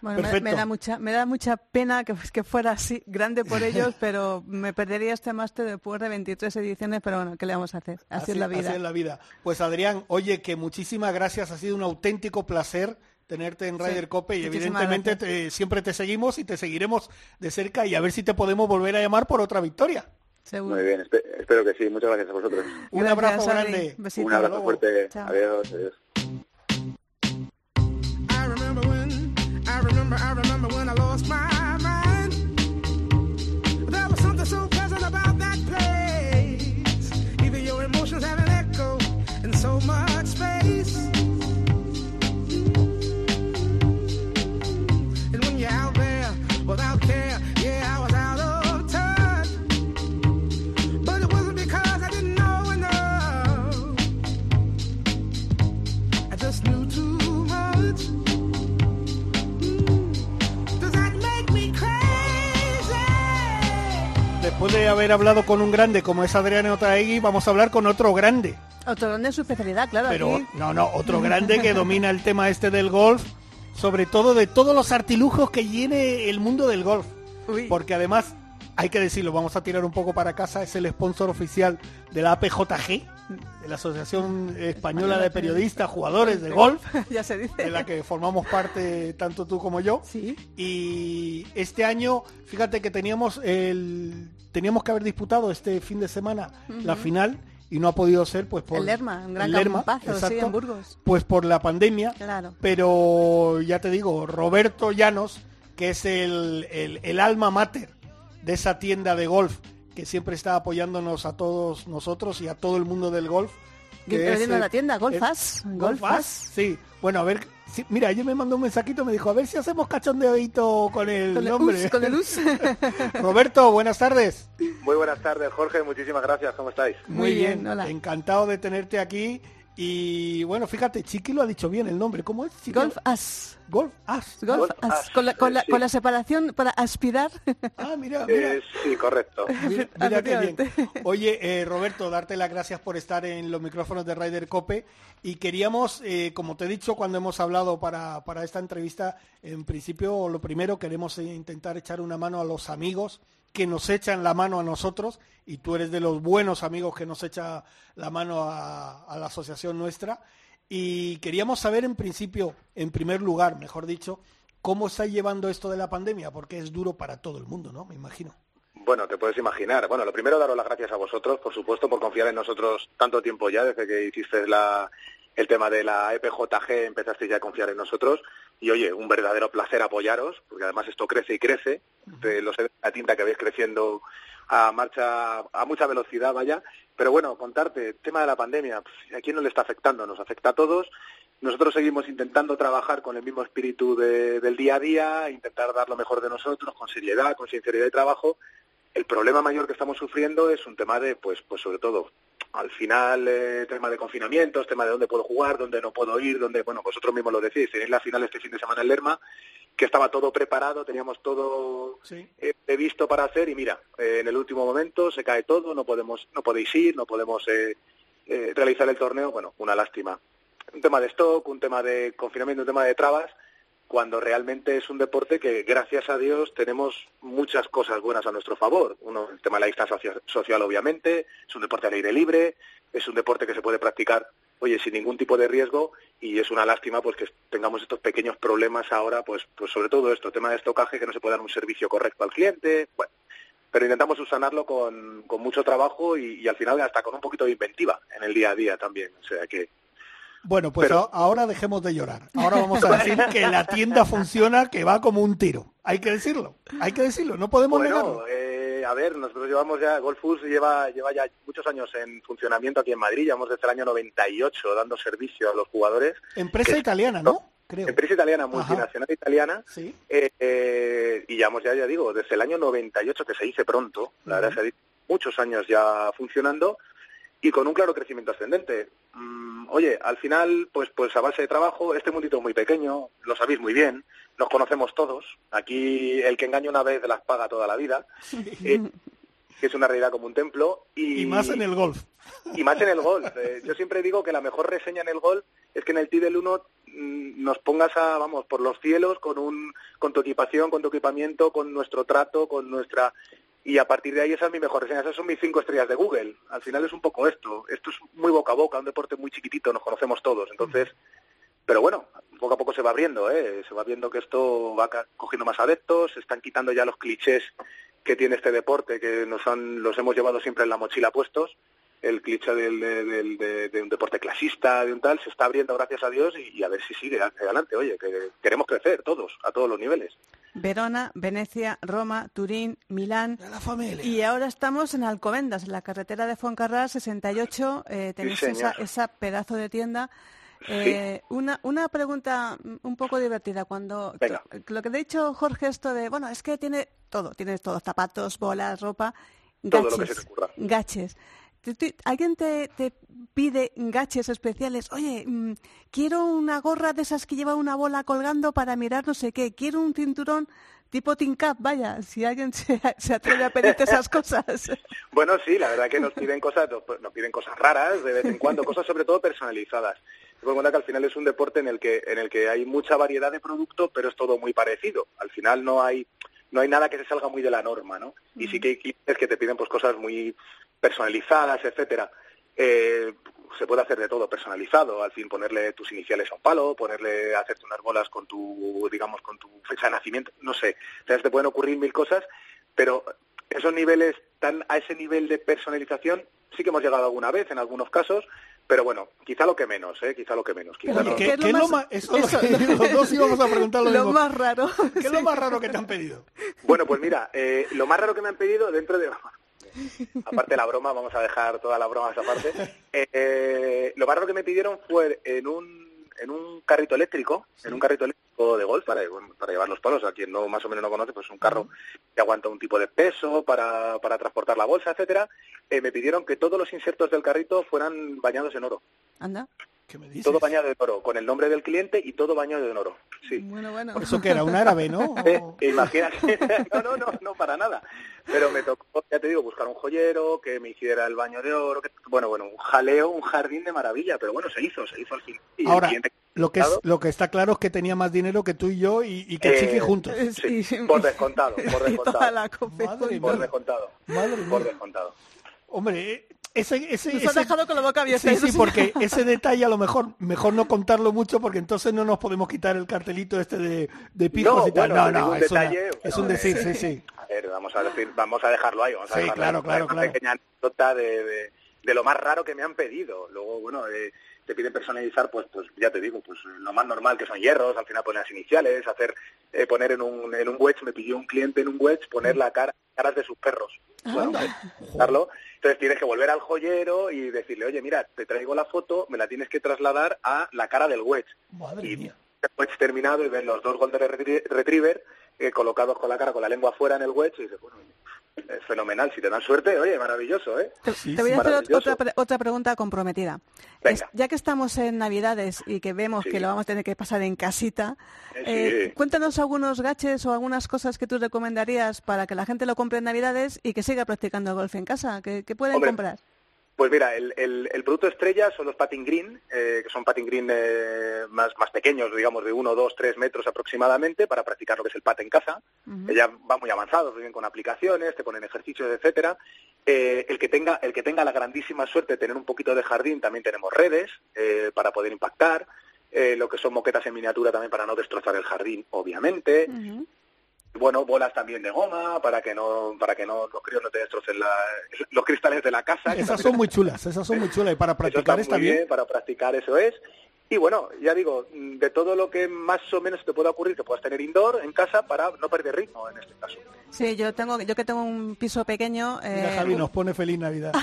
Bueno, me, da mucha, me da mucha pena que, que fuera así, grande por ellos, *laughs* pero me perdería este máster después de 23 ediciones, pero bueno, ¿qué le vamos a hacer? Así, es la vida. así es la vida. Pues Adrián, oye, que muchísimas gracias. Ha sido un auténtico placer tenerte en Sí, Ryder Cope y evidentemente te- siempre te seguimos y te seguiremos de cerca y a ver si te podemos volver a llamar por otra victoria. Seguro. Muy bien, espe- espero que sí. Muchas gracias a vosotros. Un Gracias, abrazo grande. Besito. Un abrazo fuerte. Chao. Adiós. adiós. forever. Después de haber hablado con un grande como es Adrián Otaegui, vamos a hablar con otro grande. Otro grande en su especialidad, claro. Pero aquí. no, no, otro grande que domina el tema este del golf, sobre todo de todos los artilujos que tiene el mundo del golf. Uy. Porque además, hay que decirlo, vamos a tirar un poco para casa, es el sponsor oficial de la APJG, de la Asociación Española de Periodistas, Jugadores de Golf, *laughs* ya se dice. de la que formamos parte tanto tú como yo. Sí. Y este año, fíjate que teníamos el teníamos que haber disputado este fin de semana la final y no ha podido ser pues por El Lerma, un gran el Lerma, campazo, sí, exacto, en Burgos. Pues por la pandemia. Claro. Pero ya te digo, Roberto Llanos, que es el, el, el alma mater de esa tienda de golf que siempre está apoyándonos a todos nosotros y a todo el mundo del golf. Que que pero es la tienda, Golfas. Golfas, Golfas. sí. Bueno, a ver, sí, mira, ayer me mandó un mensajito, me dijo, a ver si hacemos cachondeito con el Con el us, con el us. *laughs* Roberto, buenas tardes. Muy buenas tardes, Jorge. Muchísimas gracias. ¿Cómo estáis? Muy bien, hola. Encantado de tenerte aquí. Y bueno, fíjate, Chiqui lo ha dicho bien el nombre. ¿Cómo es? Chiqui? Golf As. Golf As. Golf Golf As. As, Con la, con, la, sí. con la separación para aspirar. *laughs* Ah, mira, mira. Eh, sí, correcto. *laughs* Mira, mira qué bien. Oye, eh, Roberto, darte las gracias por estar en los micrófonos de Ryder Cope. Y queríamos, eh, como te he dicho cuando hemos hablado para, para esta entrevista, en principio lo primero queremos intentar echar una mano a los amigos que nos echan la mano a nosotros. Y tú eres de los buenos amigos que nos echa la mano a, la asociación nuestra. Y queríamos saber en principio, en primer lugar, mejor dicho, cómo está llevando esto de la pandemia, porque es duro para todo el mundo, ¿no? Me imagino. Bueno, te puedes imaginar. Bueno, lo primero, daros las gracias a vosotros, por supuesto, por confiar en nosotros tanto tiempo ya, desde que hiciste la, el tema de la EPJG, empezasteis ya a confiar en nosotros. Y oye, un verdadero placer apoyaros, porque además esto crece y crece. De los la tinta que vais creciendo a marcha, a mucha velocidad, vaya. Pero bueno, contarte, tema de la pandemia, pues, ¿a quién no le está afectando? Nos afecta a todos. Nosotros seguimos intentando trabajar con el mismo espíritu de- del día a día, intentar dar lo mejor de nosotros, con seriedad, con sinceridad y trabajo. El problema mayor que estamos sufriendo es un tema de, pues, pues sobre todo, al final, eh, tema de confinamientos, tema de dónde puedo jugar, dónde no puedo ir, dónde, bueno, vosotros mismos lo decís, tenéis la final este fin de semana en Lerma, que estaba todo preparado, teníamos todo Sí. eh, previsto para hacer y mira, eh, en el último momento se cae todo, no podemos, no podéis ir, no podemos eh, eh, realizar el torneo, bueno, una lástima. Un tema de stock, un tema de confinamiento, un tema de trabas, cuando realmente es un deporte que, gracias a Dios, tenemos muchas cosas buenas a nuestro favor. Uno, el tema de la distancia socia- social, obviamente, es un deporte al aire libre, es un deporte que se puede practicar, oye, sin ningún tipo de riesgo, y es una lástima pues que tengamos estos pequeños problemas ahora, pues, pues sobre todo esto, tema de estocaje, que no se puede dar un servicio correcto al cliente, bueno, pero intentamos subsanarlo con, con mucho trabajo y, y al final hasta con un poquito de inventiva en el día a día también. O sea que Bueno, pues Pero- ahora dejemos de llorar. Ahora vamos a *laughs* decir que la tienda funciona, que va como un tiro. Hay que decirlo, hay que decirlo, no podemos Bueno, negarlo. eh, a ver, nosotros llevamos ya, Golfus lleva, lleva ya muchos años en funcionamiento aquí en Madrid, llevamos desde el año 98 dando servicio a los jugadores. Empresa que- italiana, ¿no? Creo. Empresa italiana, multinacional italiana, Sí. eh, eh, y llevamos ya, ya digo, desde el año 98, que se dice pronto, la verdad se ha dicho muchos años ya funcionando, y con un claro crecimiento ascendente. Mm, oye, al final, pues, pues a base de trabajo, este mundito es muy pequeño, lo sabéis muy bien, nos conocemos todos. Aquí el que engaña una vez las paga toda la vida, eh, que es una realidad como un templo. Y, Y más en el golf. y más en el golf. Eh, yo siempre digo que la mejor reseña en el golf es que en el Tee del 1 mm, nos pongas a, vamos, por los cielos con un, con tu equipación, con tu equipamiento, con nuestro trato, con nuestra y a partir de ahí esa es mi mejor reseña, esas son mis cinco estrellas de Google. Al final es un poco esto, esto es muy boca a boca, un deporte muy chiquitito, nos conocemos todos, entonces, pero bueno, poco a poco se va abriendo, ¿eh? se va viendo que esto va cogiendo más adeptos, se están quitando ya los clichés que tiene este deporte, que nos han, los hemos llevado siempre en la mochila puestos, el cliché del, de, del- de- de un deporte clasista, de un tal, se está abriendo gracias a Dios y, y a ver si sigue hacia adelante, oye, que queremos crecer todos, a todos los niveles. Verona, Venecia, Roma, Turín, Milán. La familia. Y ahora estamos en Alcobendas, en la carretera de Fuencarral 68. Eh, tenéis esa, esa pedazo de tienda. Eh, una, una pregunta un poco divertida. Cuando Venga. lo que te ha dicho Jorge, esto de, bueno, es que tiene todo, tienes todo, zapatos, bolas, ropa, Todo lo que gaches, se te ocurra. gaches. ¿Alguien te, te pide gaches especiales? Oye, mm, quiero una gorra de esas que lleva una bola colgando para mirar no sé qué. Quiero un cinturón tipo Tin Cap, vaya, si alguien *laughs* se, se atreve a pedirte esas *laughs* cosas. Bueno, sí, la verdad que nos piden cosas, nos- nos piden cosas raras de vez en cuando, cosas sobre todo personalizadas. Ten en cuenta que al final es un deporte en el que en el que hay mucha variedad de producto, pero es todo muy parecido. Al final no hay no hay nada que se salga muy de la norma, ¿no? Y sí que hay clientes que te piden pues cosas muy personalizadas, etcétera. Eh, se puede hacer de todo personalizado, al fin ponerle tus iniciales a un palo, ponerle hacerte unas bolas con tu digamos con tu fecha de nacimiento, no sé, o sea, te pueden ocurrir mil cosas, pero esos niveles tan a ese nivel de personalización sí que hemos llegado alguna vez en algunos casos, pero bueno, quizá lo que menos, ¿eh? quizá lo que menos. Quizá Oye, no- ¿qué, ¿qué es lo más- eso eso- *laughs* que los dos íbamos a preguntar lo, Lo mismo. más raro. ¿Qué es lo más raro que te han pedido? Bueno, pues mira, eh, lo más raro que me han pedido dentro de... *laughs* Aparte de la broma, vamos a dejar toda la broma esa parte. *laughs* Eh, lo más raro que me pidieron fue en un, en un carrito eléctrico, en un carrito eléctrico de golf para, para llevar los palos. A quien no más o menos no conoce, pues un carro que aguanta un tipo de peso para, para transportar la bolsa, etcétera. Eh, me pidieron que todos los insertos del carrito fueran bañados en oro. Anda. ¿Qué me dices? Todo bañado en oro, con el nombre del cliente y todo bañado en oro. Sí. Bueno, bueno. ¿Por eso que era? ¿Un árabe, no? *laughs* Eh, imagínate, *laughs* no, no, no, no para nada. Pero me tocó, ya te digo, buscar un joyero que me hiciera el baño de oro, que, bueno, bueno, un jaleo, un jardín de maravilla, pero bueno, se hizo, se hizo al fin. Y el Ahora, cliente- lo que, es, lo que está claro es que tenía más dinero que tú y yo y, y que Eh, Chiqui juntos. Sí, Sí. por descontado, por *laughs* Y toda descontado, la cope Madre por mía. descontado, Madre por mía. descontado. Hombre, eh, ese, ese, Nos dejado con la boca abierta. Sí, sí, porque *laughs* ese detalle a lo mejor mejor no contarlo mucho porque entonces no nos podemos quitar el cartelito este de, de pijos No, y tal. bueno, no, no, ningún es, una- detalle, es bueno, un decir, eh, sí, sí. A ver, vamos a decir, vamos a dejarlo ahí, vamos a Sí, dejarlo claro, ahí. claro, Una claro. pequeña anécdota de, de, de lo más raro que me han pedido. Luego, bueno, eh, te piden personalizar, pues, pues ya te digo, pues lo más normal que son hierros, al final poner las iniciales, hacer, eh, poner en un, en un wedge, me pidió un cliente en un wedge poner la cara, caras de sus perros. Bueno, darlo. Entonces tienes que volver al joyero y decirle, oye, mira, te traigo la foto, me la tienes que trasladar a la cara del wedge. Madre Y mía. el wedge terminado y ven los dos Golden Retrie- Retriever eh, colocados con la cara, con la lengua fuera en el wedge y dices, bueno, es fenomenal. Si te dan suerte, oye, maravilloso, ¿eh? Te, Sí, te voy sí, a hacer otra, pre- otra pregunta comprometida. Venga. Es- ya que estamos en Navidades y que vemos Sí. que lo vamos a tener que pasar en casita, Eh, eh, sí. cuéntanos algunos gaches o algunas cosas que tú recomendarías para que la gente lo compre en Navidades y que siga practicando golf en casa. que que pueden Hombre, comprar? Pues mira, el, el- el producto estrella son los patting green, eh, que son patting green eh, más, más pequeños, digamos, de 1, 2, 3 metros aproximadamente, para practicar lo que es el pat en casa. Ujú. Ya va muy avanzados, vienen con aplicaciones, te ponen ejercicios, etcétera. Eh, el que tenga el que tenga la grandísima suerte de tener un poquito de jardín, también tenemos redes eh, para poder impactar. Eh, lo que son moquetas en miniatura también para no destrozar el jardín, obviamente. Bueno, bolas también de goma para que no para que no los críos no te destrocen la- los cristales de la casa. que Esas también son muy chulas, esas son muy chulas y para practicar está bien. bien, para practicar eso es. Y bueno, ya digo, de todo lo que más o menos te pueda ocurrir que puedas tener indoor en casa para no perder ritmo en este caso. Sí, yo tengo, yo que tengo un piso pequeño. Mira, eh, Javi nos pone feliz Navidad. *laughs*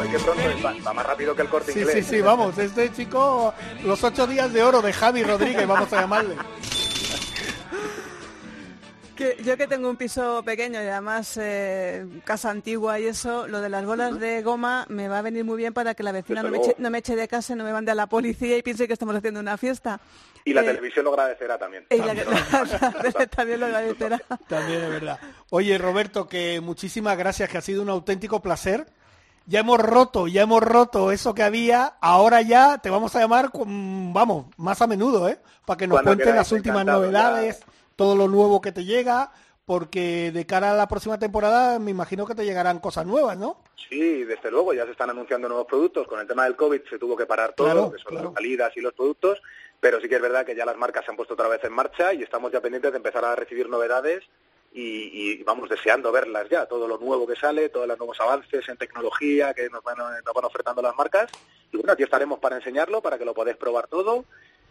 Oye, qué pronto va, va más rápido que el corte Sí, inglés. sí, sí, vamos, este chico, los ocho días de oro de Javi Rodríguez, vamos a llamarle. *laughs* Que yo que tengo un piso pequeño y además eh, casa antigua y eso, lo de las bolas de goma me va a venir muy bien para que la vecina no me, eche, luego. no me eche de casa y no me mande a la policía y piense que estamos haciendo una fiesta. Y la Eh, televisión lo agradecerá también. y la- *laughs* *laughs* también lo agradecerá. También es verdad. Oye, Roberto, que muchísimas gracias, que ha sido un auténtico placer. Ya hemos roto, ya hemos roto eso que había. Ahora ya te vamos a llamar, con, vamos, más a menudo, ¿eh? Para que nos Cuando cuentes las últimas novedades, todo lo nuevo que te llega, porque de cara a la próxima temporada me imagino que te llegarán cosas nuevas, ¿no? Sí, desde luego, ya se están anunciando nuevos productos. Con el tema del COVID se tuvo que parar todo, Claro, que son claro. las salidas y los productos, pero sí que es verdad que ya las marcas se han puesto otra vez en marcha y estamos ya pendientes de empezar a recibir novedades y, y vamos deseando verlas ya, todo lo nuevo que sale, todos los nuevos avances en tecnología que nos van, nos van ofertando las marcas. Y bueno, aquí estaremos para enseñarlo, para que lo podáis probar todo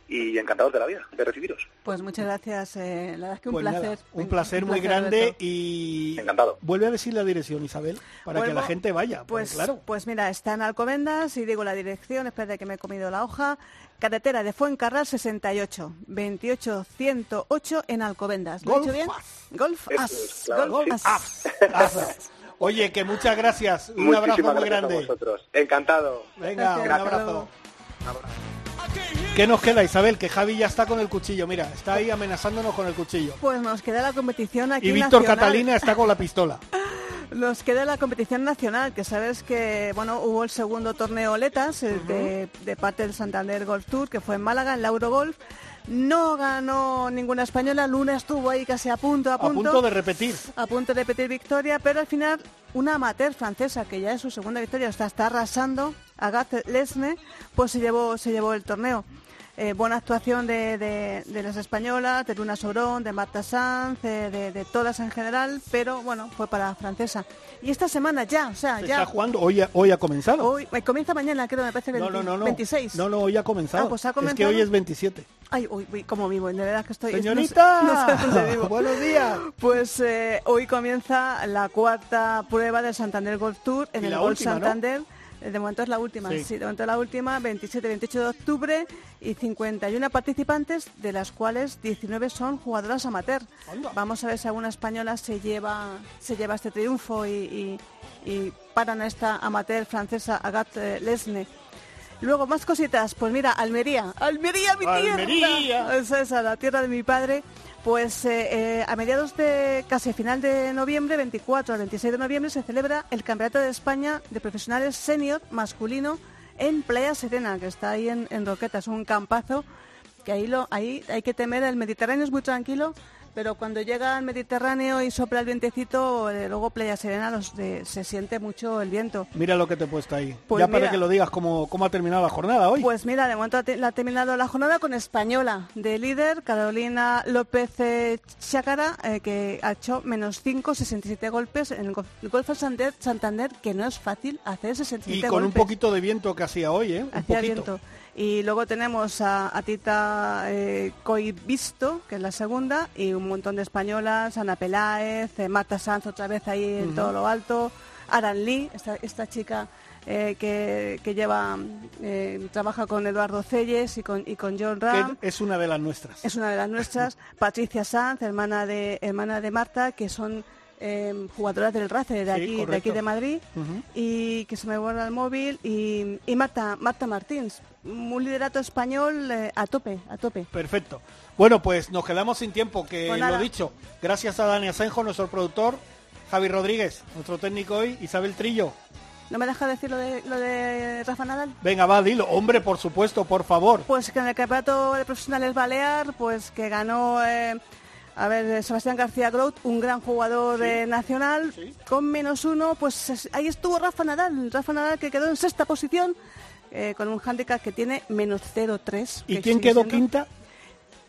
y encantados de la vida, de recibiros. Pues muchas gracias, eh, la verdad es que un Pues nada, placer. un placer muy placer, grande y Encantado. vuelve a decir la dirección, Isabel, para que la gente vaya. Pues, claro. pues mira, está en Alcobendas y digo la dirección, espérate que me he comido la hoja. Carretera de Fuencarral 68, 28108 en Alcobendas. ¿Lo he Golf dicho bien? As. Golf Eso As. es, claro, Golf sí. As. Gracias. Oye, que muchas gracias. Un abrazo Muchísimas muy gracias a grande. vosotros. Encantado. Venga, un hasta abrazo. ¿Qué nos queda, Isabel? Que Javi ya está con el cuchillo. Mira, está ahí amenazándonos con el cuchillo. Pues nos queda la competición aquí Y Víctor nacional. Catalina está con la pistola. *laughs* Nos queda la competición nacional, que sabes que bueno hubo el segundo torneo Letas eh, de, de parte del Santander Golf Tour, que fue en Málaga, en la Eurogolf. No ganó ninguna española, Luna estuvo ahí casi a punto, a A punto, punto de repetir. a punto de repetir victoria, pero al final una amateur francesa, que ya es su segunda victoria, está arrasando, Agathe Lesne, pues se llevó, se llevó el torneo. Eh, buena actuación de, de- de las españolas, de Luna Sobrón, de Marta Sanz, eh, de, de todas en general, pero bueno, fue para la francesa. Y esta semana ya, o sea, Se ya. está jugando. Hoy ha, hoy ha comenzado. Hoy, eh, comienza mañana, creo, me parece no, 20 no, no, no. 26. No, no, hoy ha comenzado. Ah, pues ha Es que hoy es 27. Ay, uy, uy, cómo vivo, de verdad que estoy... no sé- Señorita, *laughs* no sé dónde vivo. *laughs* buenos días. Pues eh, hoy comienza la cuarta prueba del Santander Golf Tour en el Golf ¿no? De momento es la última, Sí. sí. de momento es la última, 27-28 de octubre y 51 participantes, de las cuales 19 son jugadoras amateur. Vamos a ver si alguna española se lleva, se lleva este triunfo y, y, y paran a esta amateur francesa Agathe Lesne. Luego, más cositas. Pues mira, Almería. Almería, mi Almería. tierra. Esa es la tierra de mi padre. Pues eh, eh, a mediados de casi final de noviembre, 24 al 26 de noviembre, se celebra el Campeonato de España de Profesionales Senior masculino en Playa Serena, que está ahí en, Roquetas, un campazo que ahí, lo, ahí hay que temer, el Mediterráneo es muy tranquilo, pero cuando llega al Mediterráneo y sopla el vientecito, eh, luego Playa Serena los de- se siente mucho el viento. Mira lo que te he puesto ahí. Pues ya para que lo digas cómo, cómo ha terminado la jornada hoy. Pues mira, de momento ha te- la ha terminado la jornada con Española de líder, Carolina López eh, Chácara, eh, que ha hecho menos 5, 67 golpes en el el golf Santander, Santander, que no es fácil hacer 67 y con un golpes. poquito de viento que hacía hoy, ¿eh? Hacía viento. Y luego tenemos a, a Tita eh, Coivisto, que es la segunda, y un montón de españolas, Ana Peláez, eh, Marta Sanz otra vez ahí en todo lo alto, Aran Lee, esta, esta chica eh, que, que lleva, eh, trabaja con Eduardo Celles y con, y con John Ram. Que es una de las nuestras. Es una de las nuestras. *laughs* Patricia Sanz, hermana de, hermana de Marta, que son eh, jugadoras del RACE de Sí, aquí, de aquí de Madrid, y que se me borra el móvil, y, y Marta, Marta Martins, un liderato español eh, a tope, a tope. Perfecto. Bueno, pues nos quedamos sin tiempo, que Pues lo dicho. Gracias a Dani Asenjo, nuestro productor, Javi Rodríguez, nuestro técnico hoy, Isabel Trillo. ¿No me deja decir lo de, lo de Rafa Nadal? Venga, va, dilo. Hombre, por supuesto, por favor. Pues que en el campeonato de profesionales Balear, pues que ganó, eh, a ver, eh, Sebastián García Grout, un gran jugador eh, nacional, sí. con menos uno, pues es- ahí estuvo Rafa Nadal, Rafa Nadal que quedó en sexta posición, eh, con un handicap que tiene menos 0,3. ¿Y que quién quedó siendo- quinta?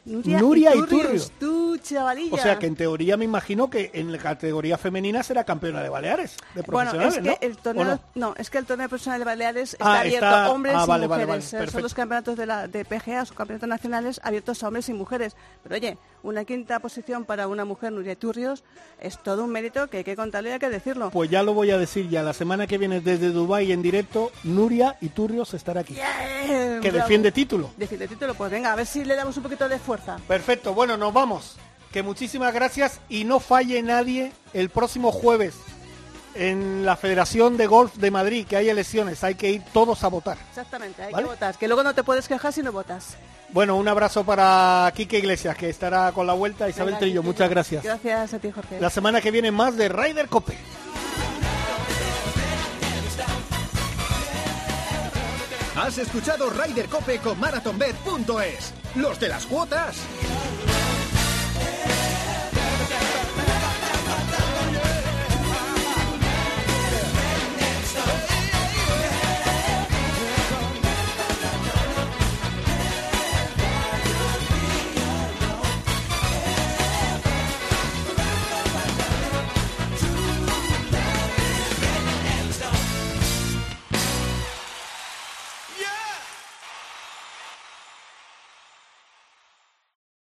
Nuria Iturrios, Iturrios. Tú, chavalilla. O sea que en teoría me imagino que en la categoría femenina será campeona de Baleares, de Bueno, profesionales, es que ¿no? el torneo, ¿O no? no? es que el torneo profesional de Baleares está Ah, abierto está- a hombres ah, y vale, vale, mujeres. vale, Son los campeonatos de, la, de PGA, son campeonatos nacionales abiertos a hombres y mujeres. Pero oye, una quinta posición para una mujer, Nuria Turrios, es todo un mérito que hay que contarle y hay que decirlo. Pues ya lo voy a decir ya. La semana que viene desde Dubái en directo, Nuria Iturrios estará aquí. Que bravo. defiende título. Defiende título, pues venga, a ver si le damos un poquito de fuerza. Perfecto, bueno, nos vamos. Que muchísimas gracias y no falle nadie el próximo jueves en la Federación de Golf de Madrid, que hay elecciones, hay que ir todos a votar. Exactamente, hay ¿Vale? que votar. Que luego no te puedes quejar si no votas. Bueno, un abrazo para Quique Iglesias, que estará con la vuelta. Isabel Venga, Trillo, Quique. muchas gracias. Gracias a ti, Jorge. La semana que viene más de Ryder Cope. Has escuchado Ryder Cope con MarathonBet.es. Los de las cuotas.